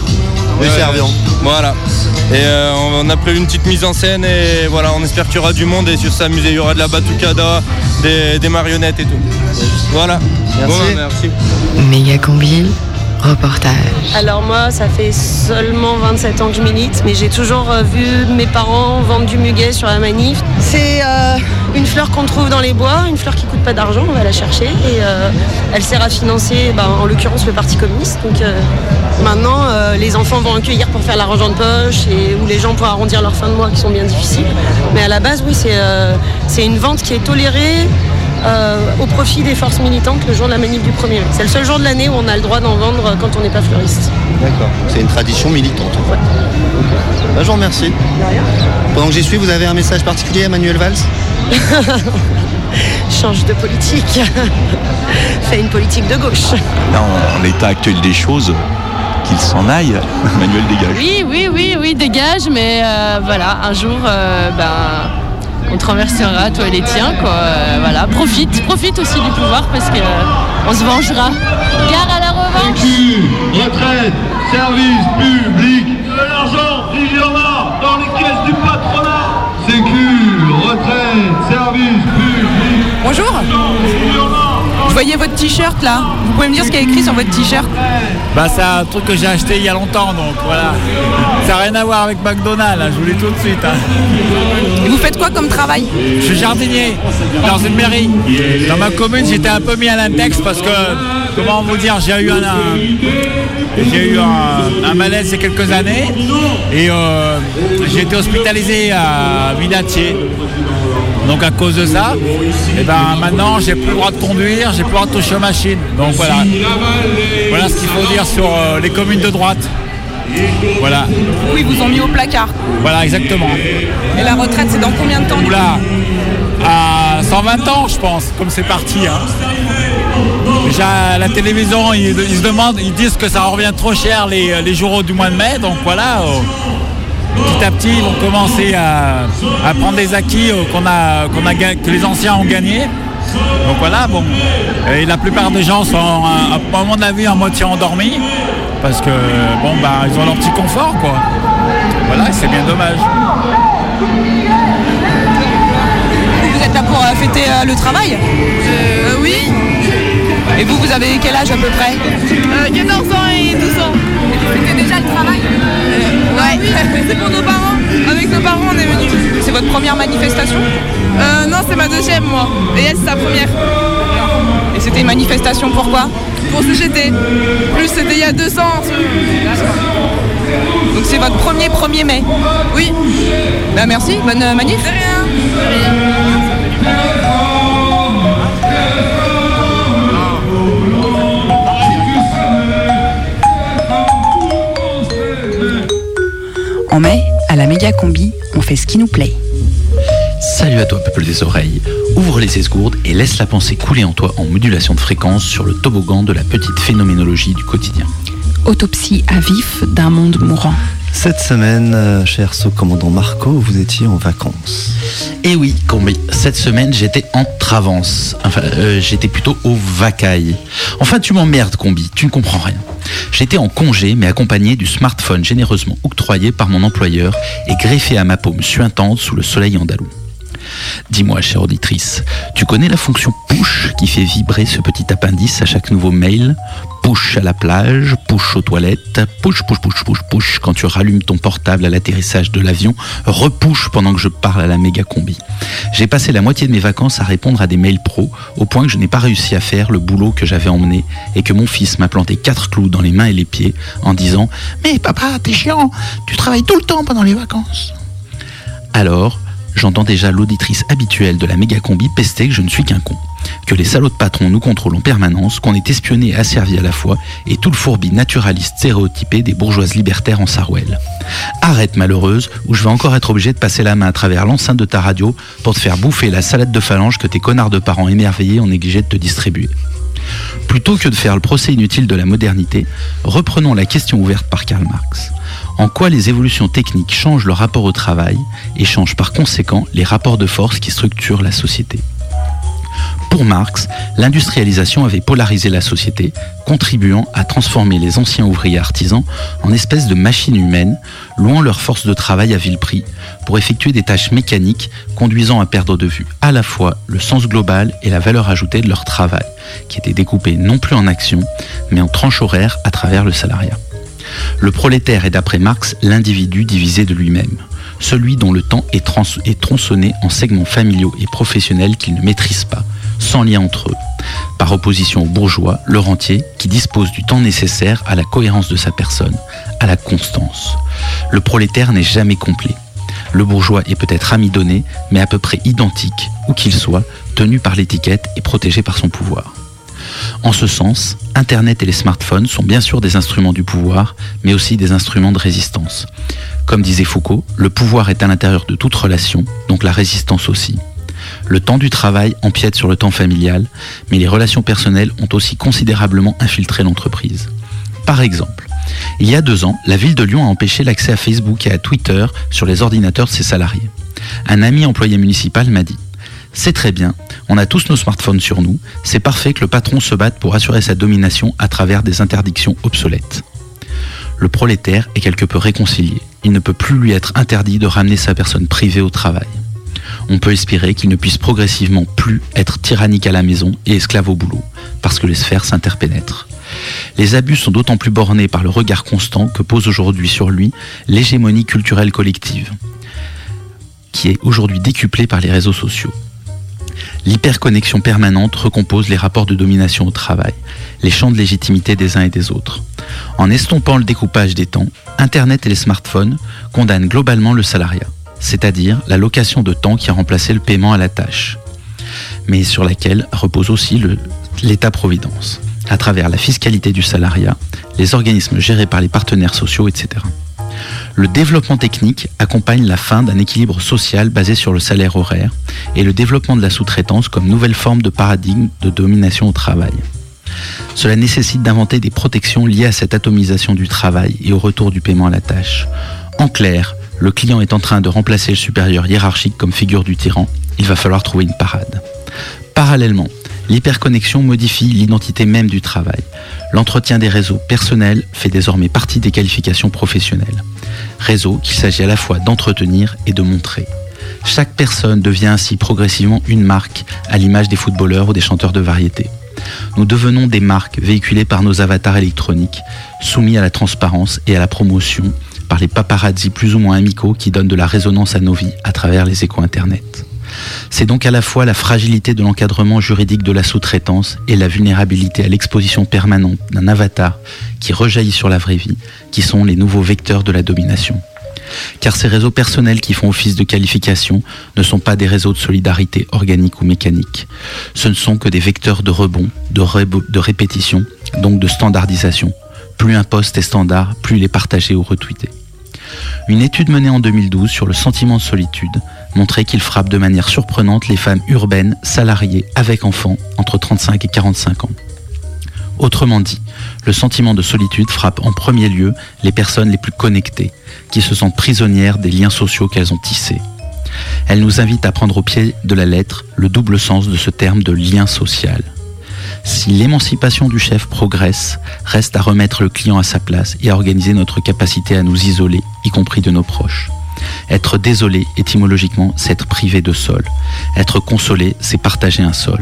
Rue Ouais, Servian. Voilà. Et euh, on a prévu une petite mise en scène et voilà, on espère qu'il y aura du monde et sur s'amuser. Il y aura de la batucada, des, des marionnettes et tout. Voilà. Merci. Bon, merci. Méga combi, Alors moi, ça fait seulement 27 ans que je milite, mais j'ai toujours euh, vu mes parents vendre du muguet sur la manif. C'est euh, une fleur qu'on trouve dans les bois, une fleur qui coûte pas d'argent, on va la chercher et euh, elle sert à financer, ben, en l'occurrence, le Parti communiste. Donc maintenant, les enfants vont en cueillir pour faire l'argent de poche et où les gens pourront arrondir leurs fins de mois qui sont bien difficiles. Mais à la base, oui, c'est une vente qui est tolérée. Euh, au profit des forces militantes le jour de la manif du 1er mai. C'est le seul jour de l'année où on a le droit d'en vendre quand on n'est pas fleuriste. D'accord. C'est une tradition militante. en fait. Bah, je vous remercie. Pendant que j'y suis, vous avez un message particulier à Manuel Valls? Change de politique. Fais une politique de gauche. Là, en, en l'état actuel des choses, qu'il s'en aille, Manuel dégage. Oui, oui, oui, oui, dégage, mais euh, voilà, un jour, euh, ben, on te renversera, toi et les tiens, quoi. Euh, voilà, profite, profite aussi du pouvoir parce que euh, on se vengera. Gare à la revanche. retraite, service public, de l'argent, il y en a dans les caisses du patronat. Sécu, retraite, service public. Bonjour. Voyais votre t-shirt là. Vous pouvez me dire ce qu'il y a écrit sur votre t-shirt Bah c'est un truc que j'ai acheté il y a longtemps donc voilà. Ça n'a rien à voir avec McDonald's, hein, je vous le dis tout de suite. hein. Et vous faites quoi comme travail Je suis jardinier dans une mairie. Dans ma commune j'étais un peu mis à l'index parce que comment vous dire j'ai eu un, un- j'ai eu un, un malaise il y a quelques années et euh, j'ai été hospitalisé à Villatier. Donc à cause de ça, et ben maintenant j'ai plus le droit de conduire, j'ai plus le droit de toucher aux machines. Donc voilà. Voilà ce qu'il faut dire sur euh, les communes de droite. Voilà. Oui, ils vous ont mis au placard. Voilà exactement. Et la retraite, c'est dans combien de temps Oula, à 120 ans je pense, comme c'est parti. hein. Déjà la télévision, ils, ils se demandent, ils disent que ça revient trop cher les, les journaux du mois de mai, donc voilà. euh, petit à petit, ils vont commencer à, à prendre des acquis euh, qu'on a, qu'on a, que les anciens ont gagnés. Donc voilà, bon. Et la plupart des gens sont, à un moment de la vie, en moitié endormis. Parce que, bon, bah, ils ont leur petit confort, quoi. Voilà, c'est bien dommage. Vous êtes là pour euh, fêter euh, le travail? Oui. Et vous, vous avez quel âge à peu près? 14 ans et 12 ans. Et vous fêtez déjà le travail? Ouais, c'est pour nos parents. Avec nos parents, on est venus. C'est votre première manifestation Euh, non, c'est ma deuxième, moi. Et elle, c'est sa première. Et c'était une manifestation pourquoi Pour CGT. Plus, c'était il y a deux ans. Donc c'est votre premier 1er mai Oui. Bah merci, bonne manif. En mai, à la méga combi, on fait ce qui nous plaît. Salut à toi, peuple des oreilles. Ouvre les esgourdes et laisse la pensée couler en toi en modulation de fréquence sur le toboggan de la petite phénoménologie du quotidien. Autopsie à vif d'un monde mourant. Cette semaine, euh, cher sous-commandant Marco, vous étiez en vacances. Et oui, Combi, cette semaine j'étais en travance. Enfin, euh, j'étais plutôt au vacaille. Enfin, tu m'emmerdes, Combi, tu ne comprends rien. J'étais en congé, mais accompagné du smartphone généreusement octroyé par mon employeur et greffé à ma paume suintante sous le soleil andalou. Dis-moi, chère auditrice, tu connais la fonction push qui fait vibrer ce petit appendice à chaque nouveau mail? Push à la plage, push aux toilettes, push, push, push, push, push quand tu rallumes ton portable à l'atterrissage de l'avion, repush pendant que je parle à la méga combi. J'ai passé la moitié de mes vacances à répondre à des mails pro, au point que je n'ai pas réussi à faire le boulot que j'avais emmené et que mon fils m'a planté quatre clous dans les mains et les pieds en disant Mais papa, t'es chiant, tu travailles tout le temps pendant les vacances. Alors, j'entends déjà l'auditrice habituelle de la méga combi pester que je ne suis qu'un con. Que les salauds de patrons nous contrôlent en permanence, qu'on est espionné et asservi à la fois, et tout le fourbi naturaliste stéréotypé des bourgeoises libertaires en sarouel. Arrête malheureuse, ou je vais encore être obligé de passer la main à travers l'enceinte de ta radio pour te faire bouffer la salade de phalange que tes connards de parents émerveillés ont négligé de te distribuer. Plutôt que de faire le procès inutile de la modernité, reprenons la question ouverte par Karl Marx. En quoi les évolutions techniques changent le rapport au travail et changent par conséquent les rapports de force qui structurent la société? Pour Marx, l'industrialisation avait polarisé la société, contribuant à transformer les anciens ouvriers artisans en espèces de machines humaines, louant leur force de travail à vil prix, pour effectuer des tâches mécaniques conduisant à perdre de vue à la fois le sens global et la valeur ajoutée de leur travail, qui était découpé non plus en actions, mais en tranches horaires à travers le salariat. Le prolétaire est d'après Marx l'individu divisé de lui-même, celui dont le temps est, tronçonné en segments familiaux et professionnels qu'il ne maîtrise pas, sans lien entre eux, par opposition au bourgeois, le rentier, qui dispose du temps nécessaire à la cohérence de sa personne, à la constance. Le prolétaire n'est jamais complet. Le bourgeois est peut-être amidonné, mais à peu près identique, où qu'il soit, tenu par l'étiquette et protégé par son pouvoir. En ce sens, Internet et les smartphones sont bien sûr des instruments du pouvoir, mais aussi des instruments de résistance. Comme disait Foucault, le pouvoir est à l'intérieur de toute relation, donc la résistance aussi. Le temps du travail empiète sur le temps familial, mais les relations personnelles ont aussi considérablement infiltré l'entreprise. Par exemple, il y a deux ans, la ville de Lyon a empêché l'accès à Facebook et à Twitter sur les ordinateurs de ses salariés. Un ami employé municipal m'a dit c'est très bien, on a tous nos smartphones sur nous, c'est parfait que le patron se batte pour assurer sa domination à travers des interdictions obsolètes. Le prolétaire est quelque peu réconcilié, il ne peut plus lui être interdit de ramener sa personne privée au travail. On peut espérer qu'il ne puisse progressivement plus être tyrannique à la maison et esclave au boulot, parce que les sphères s'interpénètrent. Les abus sont d'autant plus bornés par le regard constant que pose aujourd'hui sur lui l'hégémonie culturelle collective, qui est aujourd'hui décuplée par les réseaux sociaux. L'hyperconnexion permanente recompose les rapports de domination au travail, les champs de légitimité des uns et des autres. En estompant le découpage des temps, Internet et les smartphones condamnent globalement le salariat, c'est-à-dire la location de temps qui a remplacé le paiement à la tâche, mais sur laquelle repose aussi l'État-providence, à travers la fiscalité du salariat, les organismes gérés par les partenaires sociaux, etc. Le développement technique accompagne la fin d'un équilibre social basé sur le salaire horaire et le développement de la sous-traitance comme nouvelle forme de paradigme de domination au travail. Cela nécessite d'inventer des protections liées à cette atomisation du travail et au retour du paiement à la tâche. En clair, le client est en train de remplacer le supérieur hiérarchique comme figure du tyran, il va falloir trouver une parade. Parallèlement, l'hyperconnexion modifie l'identité même du travail. L'entretien des réseaux personnels fait désormais partie des qualifications professionnelles. Réseau qu'il s'agit à la fois d'entretenir et de montrer. Chaque personne devient ainsi progressivement une marque, à l'image des footballeurs ou des chanteurs de variété. Nous devenons des marques véhiculées par nos avatars électroniques, soumis à la transparence et à la promotion par les paparazzis plus ou moins amicaux qui donnent de la résonance à nos vies à travers les échos Internet. C'est donc à la fois la fragilité de l'encadrement juridique de la sous-traitance et la vulnérabilité à l'exposition permanente d'un avatar qui rejaillit sur la vraie vie qui sont les nouveaux vecteurs de la domination. Car ces réseaux personnels qui font office de qualification ne sont pas des réseaux de solidarité organique ou mécanique. Ce ne sont que des vecteurs de rebond, de, répétition, donc de standardisation. Plus un poste est standard, plus il est partagé ou retweeté. Une étude menée en 2012 sur le sentiment de solitude montrait qu'il frappe de manière surprenante les femmes urbaines, salariées, avec enfants, entre 35 et 45 ans. Autrement dit, le sentiment de solitude frappe en premier lieu les personnes les plus connectées, qui se sentent prisonnières des liens sociaux qu'elles ont tissés. Elle nous invite à prendre au pied de la lettre le double sens de ce terme de lien social. Si l'émancipation du chef progresse, reste à remettre le client à sa place et à organiser notre capacité à nous isoler, y compris de nos proches. Être désolé, étymologiquement, c'est être privé de sol. Être consolé, c'est partager un sol.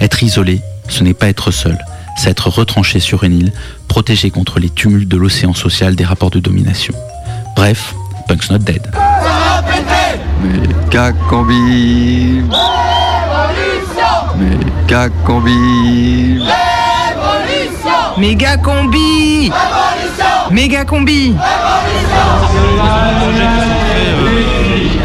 Être isolé, ce n'est pas être seul, c'est être retranché sur une île, protégé contre les tumultes de l'océan social des rapports de domination. Bref, Punk's not dead. Méga combi. Méga combi Méga combi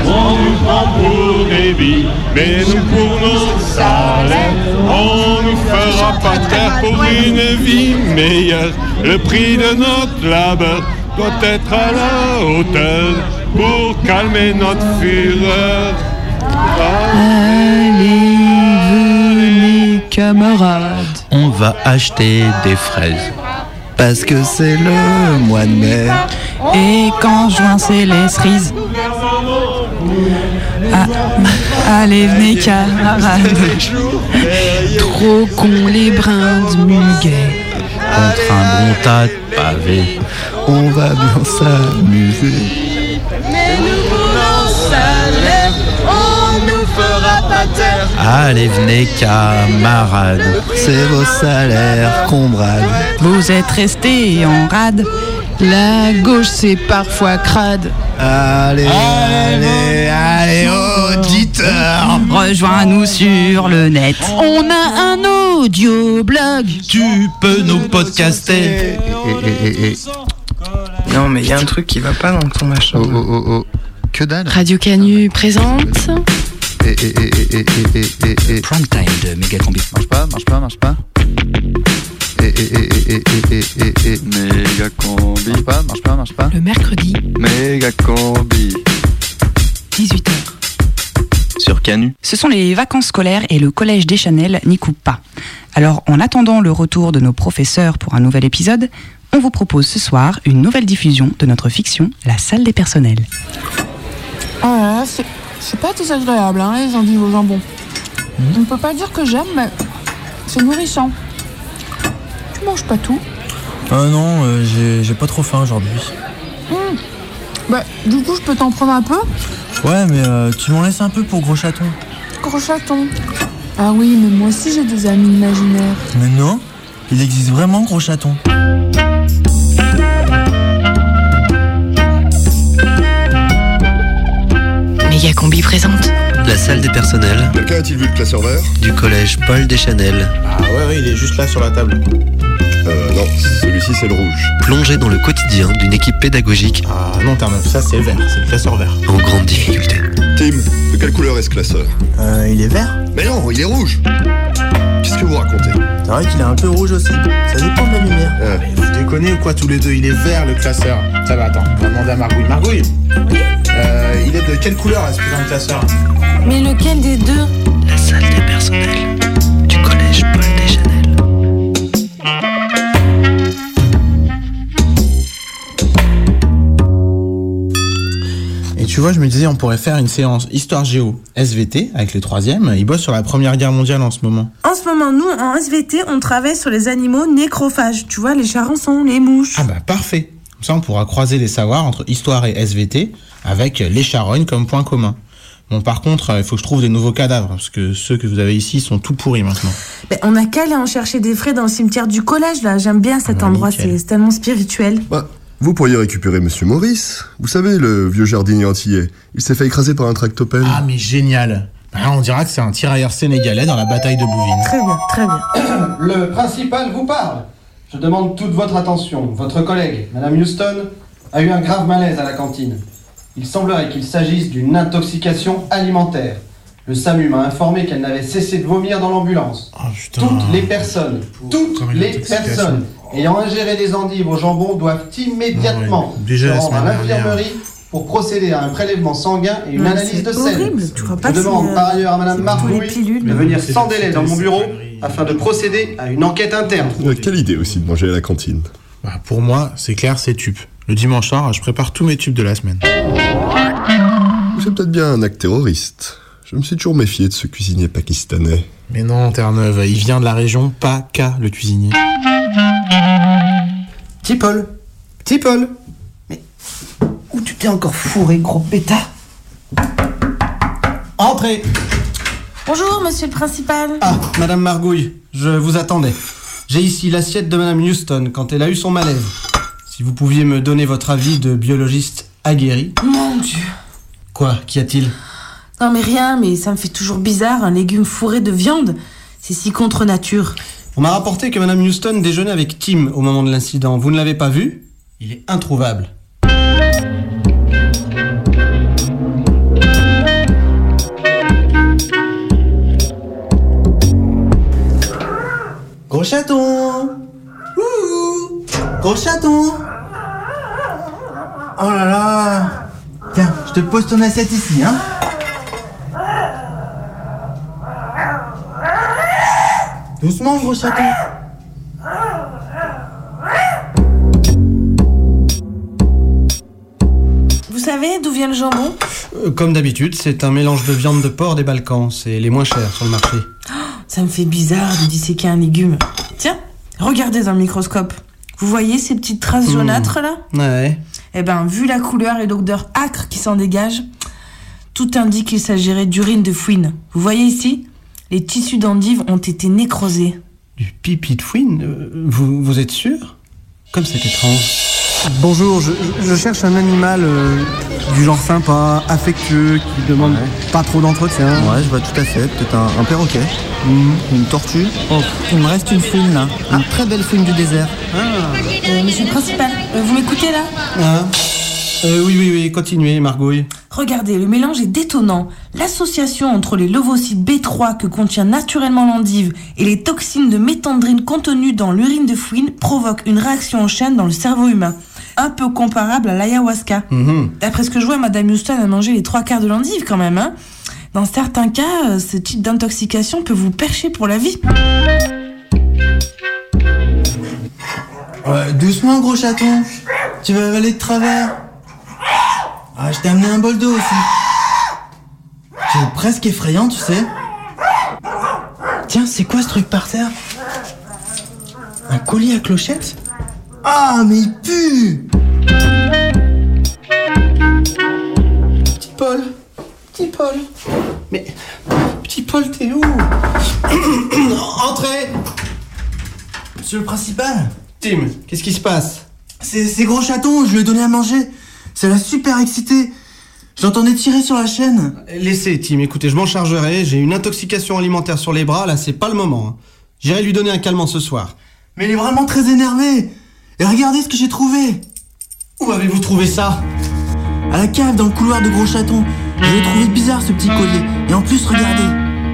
On nous prend pour des billes, mais nous pour nos salaires, on nous fera pas taire pour une vie meilleure. Le prix de notre labeur doit être à la hauteur pour calmer notre fureur. Allez, venez, camarades. On va acheter des fraises. Parce que c'est le mois de mai. Et quand juin c'est les cerises. Ah, allez, venez, camarades. Trop con les brins de muguet. Contre un bon tas de pavés. On va bien s'amuser. Allez, venez, camarades. C'est vos salaires qu'on brade. Vous êtes restés en rade. La gauche c'est parfois crade. Allez, allez, allez, auditeurs. Rejoins-nous sur le net. On a un audio blog. Tu peux nous podcaster. Non, mais il y a un truc qui va pas dans ton machin. Oh, oh, oh, oh. Que dalle. Radio Canu présente. Prime time de méga combi. Marche pas, marche pas, marche pas. Méga combi. Marche pas, marche pas, marche pas. Le mercredi. Méga combi. 18h. Sur Canu. Ce sont les vacances scolaires et le collège des Chanel n'y coupe pas. Alors, en attendant le retour de nos professeurs pour un nouvel épisode, on vous propose ce soir une nouvelle diffusion de notre fiction La salle des personnels. Oh, c'est c'est pas désagréable, hein, les endives au jambon. On ne peut pas dire que j'aime, mais c'est nourrissant. Tu manges pas tout Ah non, euh, j'ai- j'ai pas trop faim aujourd'hui. Hmm. Bah, du coup, je peux t'en prendre un peu Ouais, mais euh, tu m'en laisses un peu pour gros chaton. Gros chaton. Ah oui, mais moi aussi j'ai des amis imaginaires. Mais non, il existe vraiment gros chaton. Méga Combi présente. La salle des personnels Quelqu'un a-t-il vu le classeur vert du collège Paul Deschanel. Ah ouais, ouais, il est juste là sur la table. Euh, non, celui-ci c'est le rouge. Plongé dans le quotidien d'une équipe pédagogique Ah non, t'as ça c'est le vert, c'est le classeur vert. en grande difficulté. Tim, de quelle couleur est ce classeur Euh, il est vert Mais non, il est rouge Qu'est-ce que vous racontez C'est vrai qu'il est un peu rouge aussi. Ça dépend de la lumière. Mais vous déconnez ou quoi tous les deux Il est vert le classeur. Ça va, attends, on va demander à Margouille. Margouille euh, Il est de quelle couleur est-ce putain de classeur Mais lequel des deux La salle des personnels du collège Paul Deschanel. Et tu vois, je me disais, on pourrait faire une séance Histoire Géo SVT avec les troisièmes. Ils bossent sur la Première Guerre mondiale en ce moment. En ce moment, nous, en SVT, on travaille sur les animaux nécrophages. Tu vois, les charançons, les mouches. Ah bah parfait Comme ça, on pourra croiser les savoirs entre Histoire et SVT avec les charognes comme point commun. Bon, par contre, euh, il faut que je trouve des nouveaux cadavres, parce que ceux que vous avez ici sont tout pourris maintenant. Ben, on a qu'à aller en chercher des frais dans le cimetière du collège, là. J'aime bien cet bah, endroit, c'est tellement spirituel. Bah, vous pourriez récupérer Monsieur Maurice. Vous savez, le vieux jardinier antillais. Il s'est fait écraser par un tractopelle. Ah mais génial Bah on dira que c'est un tirailleur sénégalais dans la bataille de Bouvines. Très bien, très bien. Le principal vous parle. Je demande toute votre attention. Votre collègue, Madame Houston, a eu un grave malaise à la cantine. Il semblerait qu'il s'agisse d'une intoxication alimentaire. Le SAMU m'a informé qu'elle n'avait cessé de vomir dans l'ambulance. toutes les personnes, toutes les personnes ayant ingéré des endives au jambon doivent immédiatement Ah déjà se rendre à l'infirmerie pour procéder à un prélèvement sanguin et une Mais analyse c'est de sel. horrible, tu crois pas Je demande par euh, ailleurs à Madame Marcouille de venir sans délai dans mon bureau afin de procéder à une enquête interne. Euh, Quelle idée aussi de manger à la cantine. Bah, pour moi, c'est clair, c'est tube. Le dimanche soir, je prépare tous mes tubes de la semaine. C'est peut-être bien un acte terroriste. Je me suis toujours méfié de ce cuisinier pakistanais. Mais non, Terre-Neuve, il vient de la région PACA, le cuisinier. Petit Paul, petit Paul, mais où tu t'es encore fourré, gros pétard Entrez Bonjour, monsieur le principal. Ah, Madame Margouille, je vous attendais. J'ai ici l'assiette de Madame Houston quand elle a eu son malaise. Si vous pouviez me donner votre avis de biologiste aguerri. Mon Dieu. Quoi Qu'y a-t-il Non mais rien, mais ça me fait toujours bizarre, un légume fourré de viande. C'est si contre nature. On m'a rapporté que Madame Houston déjeunait avec Tim au moment de l'incident. Vous ne l'avez pas vu? Il est introuvable. Gros chaton. Ouh. Gros chaton. Oh là là. Tiens, je te pose ton assiette ici, hein. Doucement, gros chaton savez d'où vient le jambon Euh, Comme d'habitude, c'est un mélange de viande de porc des Balkans. C'est les moins chers sur le marché. Ça me fait bizarre de disséquer un légume. Tiens, regardez dans le microscope. Vous voyez ces petites traces Hmm. jaunâtres là Ouais. Eh ben, vu la couleur et l'odeur âcre qui s'en dégage, tout indique qu'il s'agirait d'urine de fouine. Vous voyez ici Les tissus d'endive ont été nécrosés. Du pipi de fouine Euh, vous, vous êtes sûr? Comme c'est étrange. Bonjour, je, je cherche un animal euh, du genre sympa, affectueux, qui demande pas trop d'entretien. Ouais, je vois tout à fait. Peut-être un, un perroquet. Une tortue. Oh, il me reste une fouine là. Une très belle fouine du désert. Euh, monsieur le principal, euh, vous m'écoutez là? Hein? Euh, Oui, oui, oui, continuez, Margouille. Regardez, le mélange est détonnant. L'association entre les levocytes B3 que contient naturellement l'endive et les toxines de méthandrine contenues dans l'urine de fouine provoque une réaction en chaîne dans le cerveau humain. Un peu comparable à l'ayahuasca. Mhm. D'après ce que je vois, Madame Houston a mangé les trois quarts de l'endive quand même. Hein Dans certains cas, euh, ce type d'intoxication peut vous percher pour la vie. Ouais, doucement, gros chaton. Tu vas avaler de travers. Ah, je t'ai amené un bol d'eau aussi. C'est presque effrayant, tu sais. Tiens, c'est quoi ce truc par terre? Un collier à clochette? Ah, mais il pue Petit Paul. Petit Paul. Mais. Petit Paul, t'es où? Entrez Monsieur le principal Tim, qu'est-ce qui se passe? C'est c'est gros chaton, je lui ai donné à manger. Ça l'a super excité. J'entendais tirer sur la chaîne. Laissez, Tim, écoutez, je m'en chargerai. J'ai une intoxication alimentaire sur les bras, là, c'est pas le moment. hein. J'irai lui donner un calmant ce soir. Mais il est vraiment très énervé. Et regardez ce que j'ai trouvé. Où avez-vous trouvé ça? À la cave, dans le couloir de Gros Chaton. J'ai trouvé bizarre ce petit collier. Et en plus, regardez,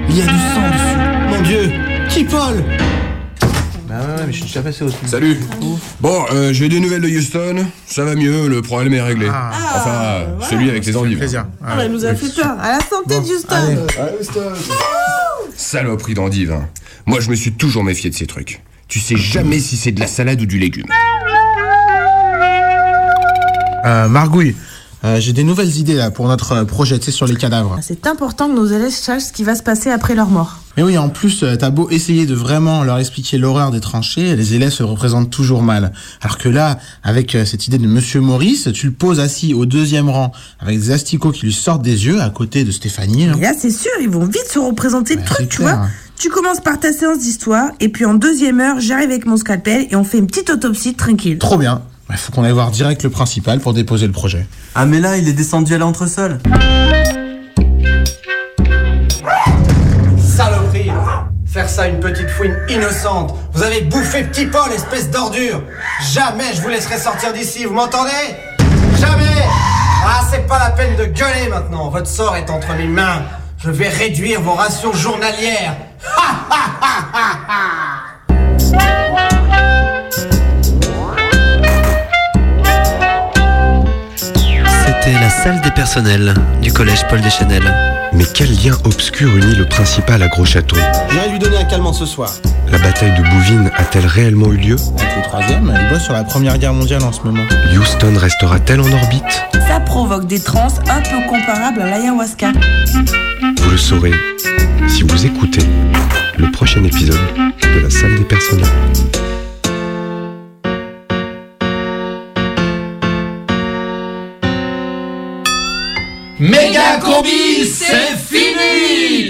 il y a du sang dessus. Mon Dieu Qui Paul? Bah ouais, ouais, mais je suis déjà passé au-dessus. Salut. Bon, euh, j'ai des nouvelles de Houston. Ça va mieux, le problème est réglé. enfin, celui avec les endives. Plaisir. Ah, elle nous a fait peur. À la santé de Houston. Saloperie d'endives. hein. Moi, je me suis toujours méfié de ces trucs. Tu sais jamais si c'est de la salade ou du légume. Euh, Margouille, euh, j'ai des nouvelles idées là pour notre projet, tu sais, sur les cadavres. C'est important que nos élèves sachent ce qui va se passer après leur mort. Mais oui, en plus, euh, t'as beau essayer de vraiment leur expliquer l'horreur des tranchées, les élèves se représentent toujours mal. Alors que là, avec euh, cette idée de Monsieur Maurice, tu le poses assis au deuxième rang, avec des asticots qui lui sortent des yeux, à côté de Stéphanie. hein. Et là, c'est sûr, ils vont vite se représenter le truc, tu clair. vois. Tu commences par ta séance d'histoire, et puis en deuxième heure, j'arrive avec mon scalpel et on fait une petite autopsie tranquille. Trop bien. Il faut qu'on aille voir direct le principal pour déposer le projet. Ah, mais là, il est descendu à l'entresol. Faire ça une petite fouine innocente. Vous avez bouffé petit Paul, espèce d'ordure. Jamais je vous laisserai sortir d'ici, vous m'entendez? Jamais Ah, c'est pas la peine de gueuler maintenant. Votre sort est entre mes mains. Je vais réduire vos rations journalières. C'était la salle des personnels du collège Paul Deschanel. Mais quel lien obscur unit le principal à Gros Château J'irai lui donner un calmant ce soir. La bataille de Bouvines a-t-elle réellement eu lieu? Avec le troisième, il bosse sur la première guerre mondiale en ce moment. Houston restera-t-elle en orbite? Ça provoque des trans un peu comparables à l'ayahuasca. Vous le saurez si vous écoutez le prochain épisode de la salle des personnels. Méga combi, c'est fini